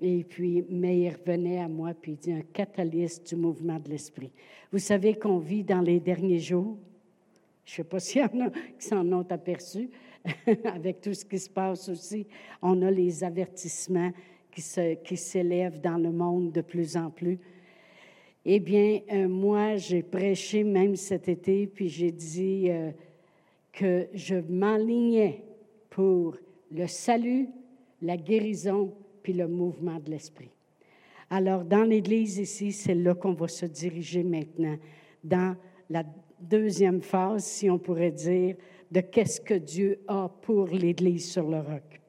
Speaker 3: Et puis, mais il revenait à moi, puis il dit un catalyse du mouvement de l'esprit. Vous savez qu'on vit dans les derniers jours? Je ne sais pas s'il y en a qui s'en ont aperçu, avec tout ce qui se passe aussi. On a les avertissements qui, se, qui s'élèvent dans le monde de plus en plus. Eh bien, euh, moi, j'ai prêché même cet été, puis j'ai dit euh, que je m'enlignais pour le salut, la guérison puis le mouvement de l'esprit. Alors, dans l'Église ici, c'est là qu'on va se diriger maintenant, dans la deuxième phase, si on pourrait dire, de qu'est-ce que Dieu a pour l'Église sur le roc.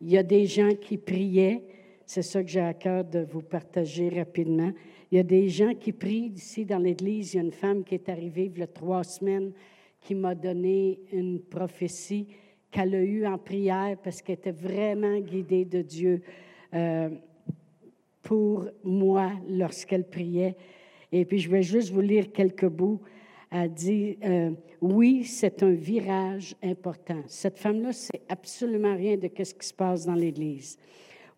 Speaker 3: Il y a des gens qui priaient, c'est ça que j'ai à cœur de vous partager rapidement. Il y a des gens qui prient ici dans l'Église. Il y a une femme qui est arrivée il y a trois semaines qui m'a donné une prophétie qu'elle a eue en prière parce qu'elle était vraiment guidée de Dieu euh, pour moi lorsqu'elle priait. Et puis, je vais juste vous lire quelques bouts. Elle dit, euh, oui, c'est un virage important. Cette femme-là, c'est absolument rien de ce qui se passe dans l'Église.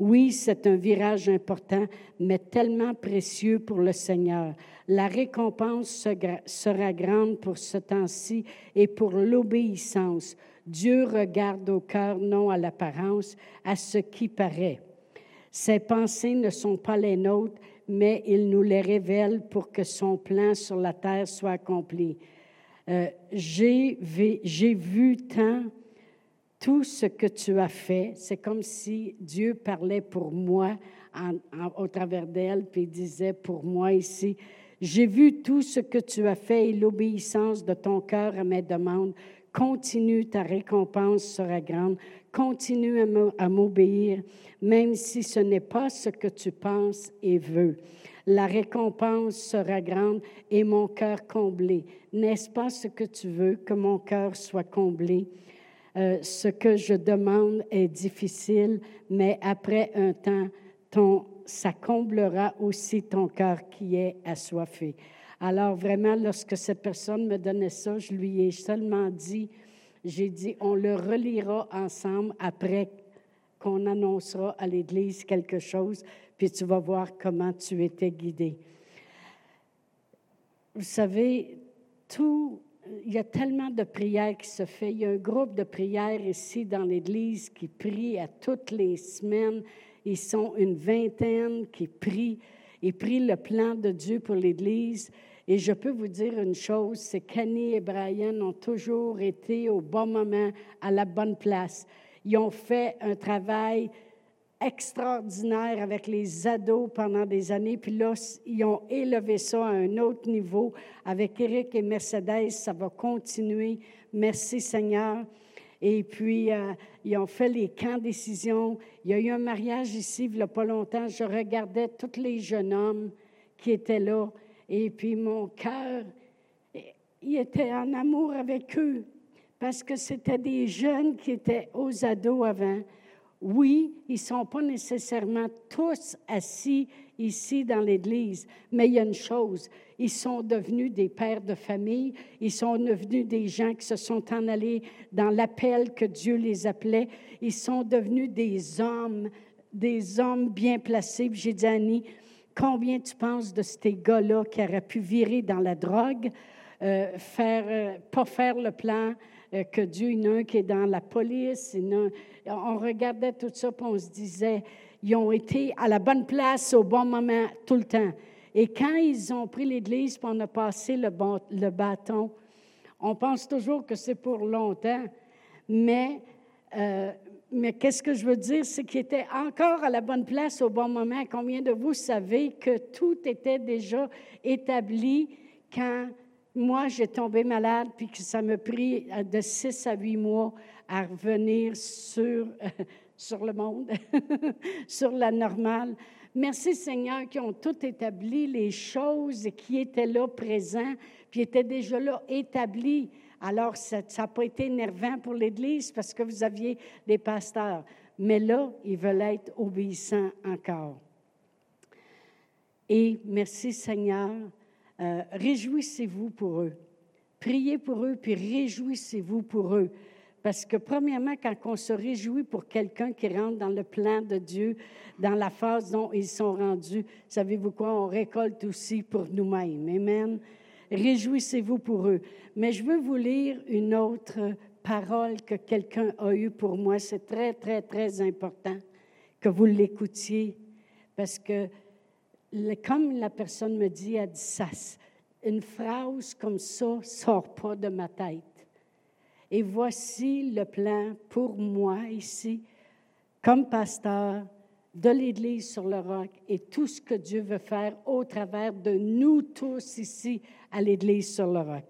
Speaker 3: Oui, c'est un virage important, mais tellement précieux pour le Seigneur. La récompense sera grande pour ce temps-ci et pour l'obéissance. Dieu regarde au cœur, non à l'apparence, à ce qui paraît. Ses pensées ne sont pas les nôtres, mais il nous les révèle pour que son plan sur la terre soit accompli. Euh, j'ai vu tant tout ce que tu as fait. C'est comme si Dieu parlait pour moi au travers d'elle, puis disait pour moi ici, j'ai vu tout ce que tu as fait et l'obéissance de ton cœur à mes demandes. Continue, ta récompense sera grande. Continue à m'obéir, même si ce n'est pas ce que tu penses et veux. La récompense sera grande et mon cœur comblé. N'est-ce pas ce que tu veux, que mon cœur soit comblé? Euh, ce que je demande est difficile, mais après un temps, ça comblera aussi ton cœur qui est assoiffé. Alors vraiment, lorsque cette personne me donnait ça, je lui ai seulement dit, j'ai dit, on le relira ensemble après qu'on annoncera à l'Église quelque chose, puis tu vas voir comment tu étais guidé. Vous savez, tout il y a tellement de prières qui se fait. Il y a un groupe de prières ici dans l'Église qui prie à toutes les semaines. Ils sont une vingtaine qui prient. Ils prient le plan de Dieu pour l'Église. Et je peux vous dire une chose, c'est qu'Annie et Brian ont toujours été au bon moment, à la bonne place. Ils ont fait un travail extraordinaire avec les ados pendant des années. Puis là, ils ont élevé ça à un autre niveau. Avec Eric et Mercedes, ça va continuer. Merci Seigneur. Et puis, euh, ils ont fait les camps décision. Il y a eu un mariage ici, il n'y a pas longtemps. Je regardais tous les jeunes hommes qui étaient là. Et puis, mon cœur, il était en amour avec eux parce que c'était des jeunes qui étaient aux ados avant. Oui, ils ne sont pas nécessairement tous assis ici dans l'Église, mais il y a une chose, ils sont devenus des pères de famille, ils sont devenus des gens qui se sont en allés dans l'appel que Dieu les appelait, ils sont devenus des hommes, des hommes bien placés. J'ai dit Annie, combien tu penses de ces gars-là qui auraient pu virer dans la drogue, euh, faire, euh, pas faire le plan, euh, que Dieu, il y en a un qui est dans la police. on regardait tout ça, puis on se disait, ils ont été à la bonne place au bon moment tout le temps. Et quand ils ont pris l'Église, puis on a passé le, le bâton, on pense toujours que c'est pour longtemps, mais, euh, mais qu'est-ce que je veux dire, c'est qu'ils étaient encore à la bonne place au bon moment. Combien de vous savez que tout était déjà établi quand moi, j'ai tombé malade, puis que ça m'a pris euh, de six à huit mois à revenir sur, sur le monde, sur la normale. Merci Seigneur qui ont tout établi, les choses qui étaient là présents, puis étaient déjà là établies. Alors, ça n'a pas été énervant pour l'Église parce que vous aviez des pasteurs. Mais là, ils veulent être obéissants encore. Et merci Seigneur euh, réjouissez-vous pour eux. Priez pour eux, puis réjouissez-vous pour eux. Parce que premièrement, quand on se réjouit pour quelqu'un qui rentre dans le plan de Dieu, dans la phase dont ils sont rendus, savez-vous quoi? On récolte aussi pour nous-mêmes. Amen. Réjouissez-vous pour eux. Mais je veux vous lire une autre parole que quelqu'un a eue pour moi. C'est très, très, très important que vous l'écoutiez. Parce que comme la personne me dit, elle dit ça, une phrase comme ça sort pas de ma tête. Et voici le plan pour moi ici, comme pasteur de l'Église sur le roc et tout ce que Dieu veut faire au travers de nous tous ici à l'Église sur le roc.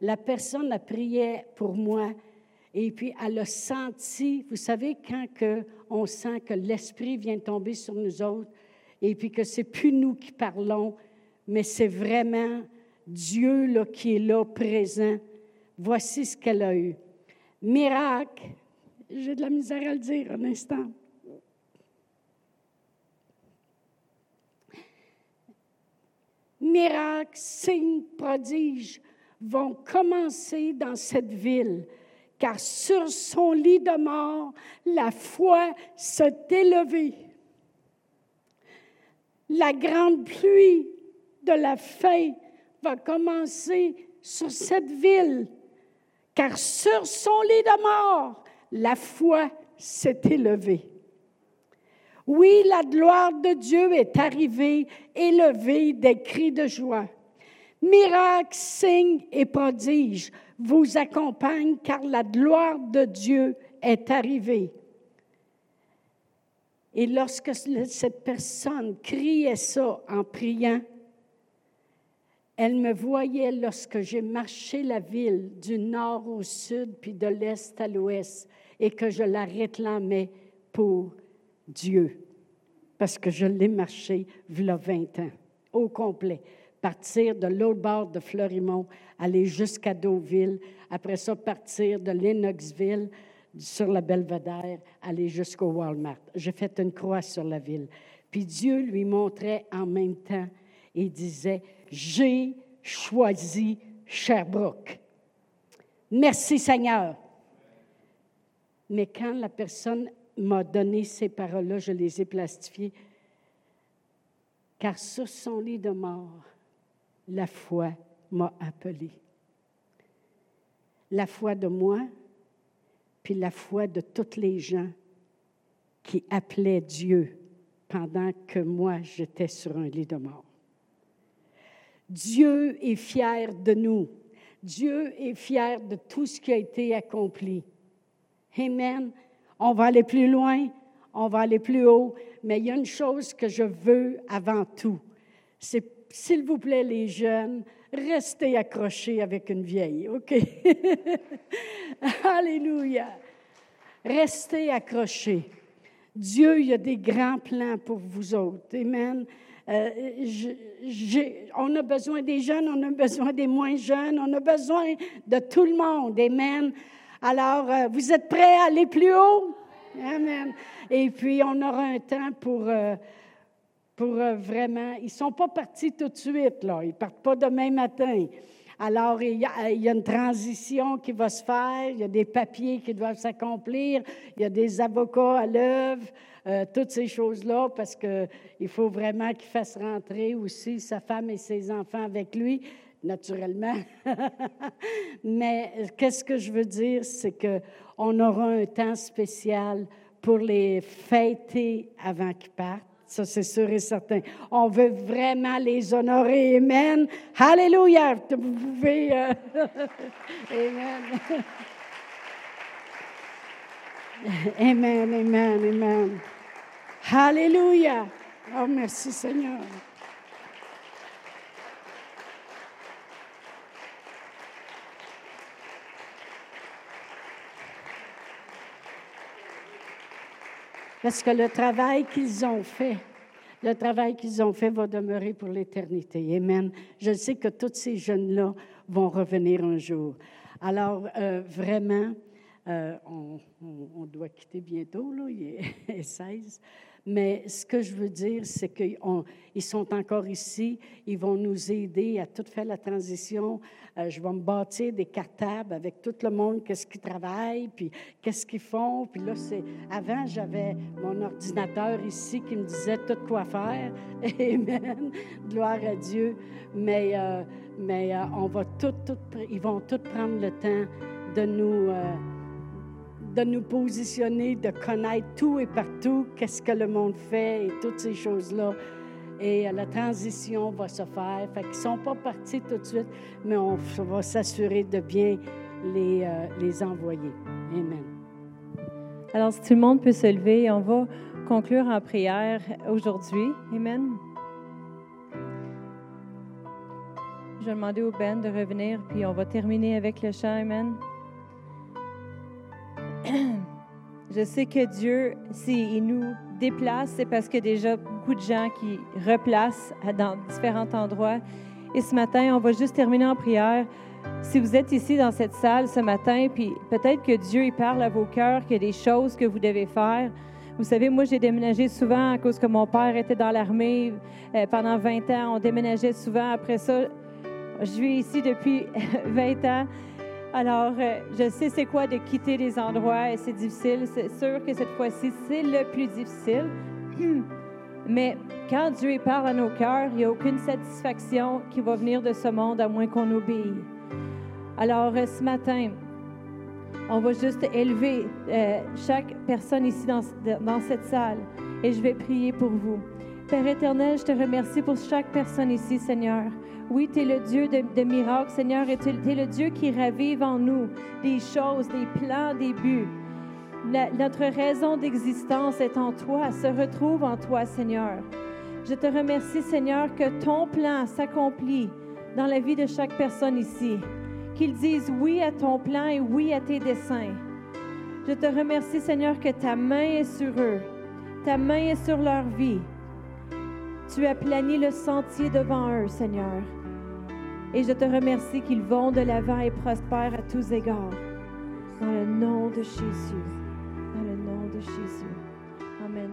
Speaker 3: La personne a prié pour moi et puis elle a senti, vous savez, quand que on sent que l'Esprit vient tomber sur nous autres, et puis que c'est plus nous qui parlons, mais c'est vraiment Dieu là, qui est là, présent. Voici ce qu'elle a eu. Miracle, j'ai de la misère à le dire un instant. Miracles, signes, prodiges vont commencer dans cette ville, car sur son lit de mort, la foi s'est élevée. La grande pluie de la fin va commencer sur cette ville, car sur son lit de mort, la foi s'est élevée. Oui, la gloire de Dieu est arrivée, élevée des cris de joie. Miracles, signes et prodiges vous accompagnent car la gloire de Dieu est arrivée. Et lorsque cette personne criait ça en priant, elle me voyait lorsque j'ai marché la ville du nord au sud, puis de l'est à l'ouest, et que je la réclamais pour Dieu, parce que je l'ai marché v'là 20 ans, au complet. Partir de l'autre bord de Fleurimont, aller jusqu'à Deauville, après ça, partir de Lennoxville sur la Belvedere, aller jusqu'au Walmart. J'ai fait une croix sur la ville. Puis Dieu lui montrait en même temps et disait, j'ai choisi Sherbrooke. Merci Seigneur. Mais quand la personne m'a donné ces paroles-là, je les ai plastifiées, car sur son lit de mort, la foi m'a appelé. La foi de moi, puis la foi de tous les gens qui appelaient Dieu pendant que moi j'étais sur un lit de mort. Dieu est fier de nous. Dieu est fier de tout ce qui a été accompli. Amen. On va aller plus loin, on va aller plus haut, mais il y a une chose que je veux avant tout. C'est, s'il vous plaît, les jeunes, restez accrochés avec une vieille, OK? Alléluia. Restez accrochés. Dieu, il y a des grands plans pour vous autres. Amen. Euh, on a besoin des jeunes, on a besoin des moins jeunes, on a besoin de tout le monde. Amen. Alors, euh, vous êtes prêts à aller plus haut? Amen. Et puis, on aura un temps pour, euh, pour vraiment. Ils ne sont pas partis tout de suite, là. Ils ne partent pas demain matin. Alors, il y, a, il y, a, une transition qui va se faire, il y a des papiers qui doivent s'accomplir, il y a des avocats à l'œuvre. Euh, toutes ces choses-là, parce qu'il faut vraiment qu'il fasse rentrer aussi sa femme et ses enfants avec lui, naturellement. Mais euh, qu'est-ce que je veux dire, c'est qu'on aura un temps spécial pour les fêter avant qu'ils partent. Ça, c'est sûr et certain. On veut vraiment les honorer. Amen. Alléluia. Vous pouvez. Euh, amen. amen, amen, amen. Alléluia. Oh, merci Seigneur. Parce que le travail qu'ils ont fait, le travail qu'ils ont fait va demeurer pour l'éternité. Amen. Je sais que tous ces jeunes-là vont revenir un jour. Alors, euh, vraiment, euh, on, on, doit quitter bientôt, là, il est 16. Mais ce que je veux dire, c'est qu'ils sont encore ici. Ils vont nous aider à tout faire la transition. Euh, je vais me bâtir des cartables avec tout le monde, qu'est-ce qu'ils travaillent, puis qu'est-ce qu'ils font. Puis là, c'est... Avant, j'avais mon ordinateur ici qui me disait tout quoi faire. Amen. Gloire à Dieu. Mais, euh, mais euh, on va tout, tout, ils vont tous prendre le temps de nous de nous positionner, de connaître tout et partout, qu'est-ce que le monde fait et toutes ces choses-là. Et euh, la transition va se faire. Fait qu'ils ne sont pas partis tout de suite, mais on va s'assurer de bien les, euh, les envoyer. Amen.
Speaker 2: Alors, si tout le monde peut se lever, on va conclure en prière aujourd'hui. Amen. Je vais demander au Ben de revenir, puis on va terminer avec le chant. Amen. Je sais que Dieu, s'il nous déplace, c'est parce a déjà beaucoup de gens qui replacent dans différents endroits. Et ce matin, on va juste terminer en prière. Si vous êtes ici dans cette salle ce matin, puis peut-être que Dieu il parle à vos cœurs, qu'il y a des choses que vous devez faire, Vous savez, moi, j'ai déménagé souvent à cause que mon père était dans l'armée euh, pendant 20 ans. On déménageait souvent. Après ça, je vis ici depuis 20 ans. Alors, euh, je sais c'est quoi de quitter des endroits et c'est difficile. C'est sûr que cette fois-ci, c'est le plus difficile. Mais quand Dieu parle à nos cœurs, il n'y a aucune satisfaction qui va venir de ce monde à moins qu'on obéisse. Alors, euh, ce matin, on va juste élever euh, chaque personne ici dans cette salle et je vais prier pour vous. Père éternel, je te remercie pour chaque personne ici, Seigneur. Oui, tu es le Dieu de, miracles, Seigneur, et tu es le Dieu qui ravive en nous des choses, des plans, des buts. notre raison d'existence est en toi, se retrouve en toi, Seigneur. Je te remercie, Seigneur, que ton plan s'accomplit dans la vie de chaque personne ici qu'ils disent oui à ton plan et oui à tes desseins. Je te remercie, Seigneur, que ta main est sur eux, ta main est sur leur vie. Tu as plani le sentier devant eux, Seigneur. Et je te remercie qu'ils vont de l'avant et prospèrent à tous égards. Dans le nom de Jésus. Dans le nom de Jésus. Amen.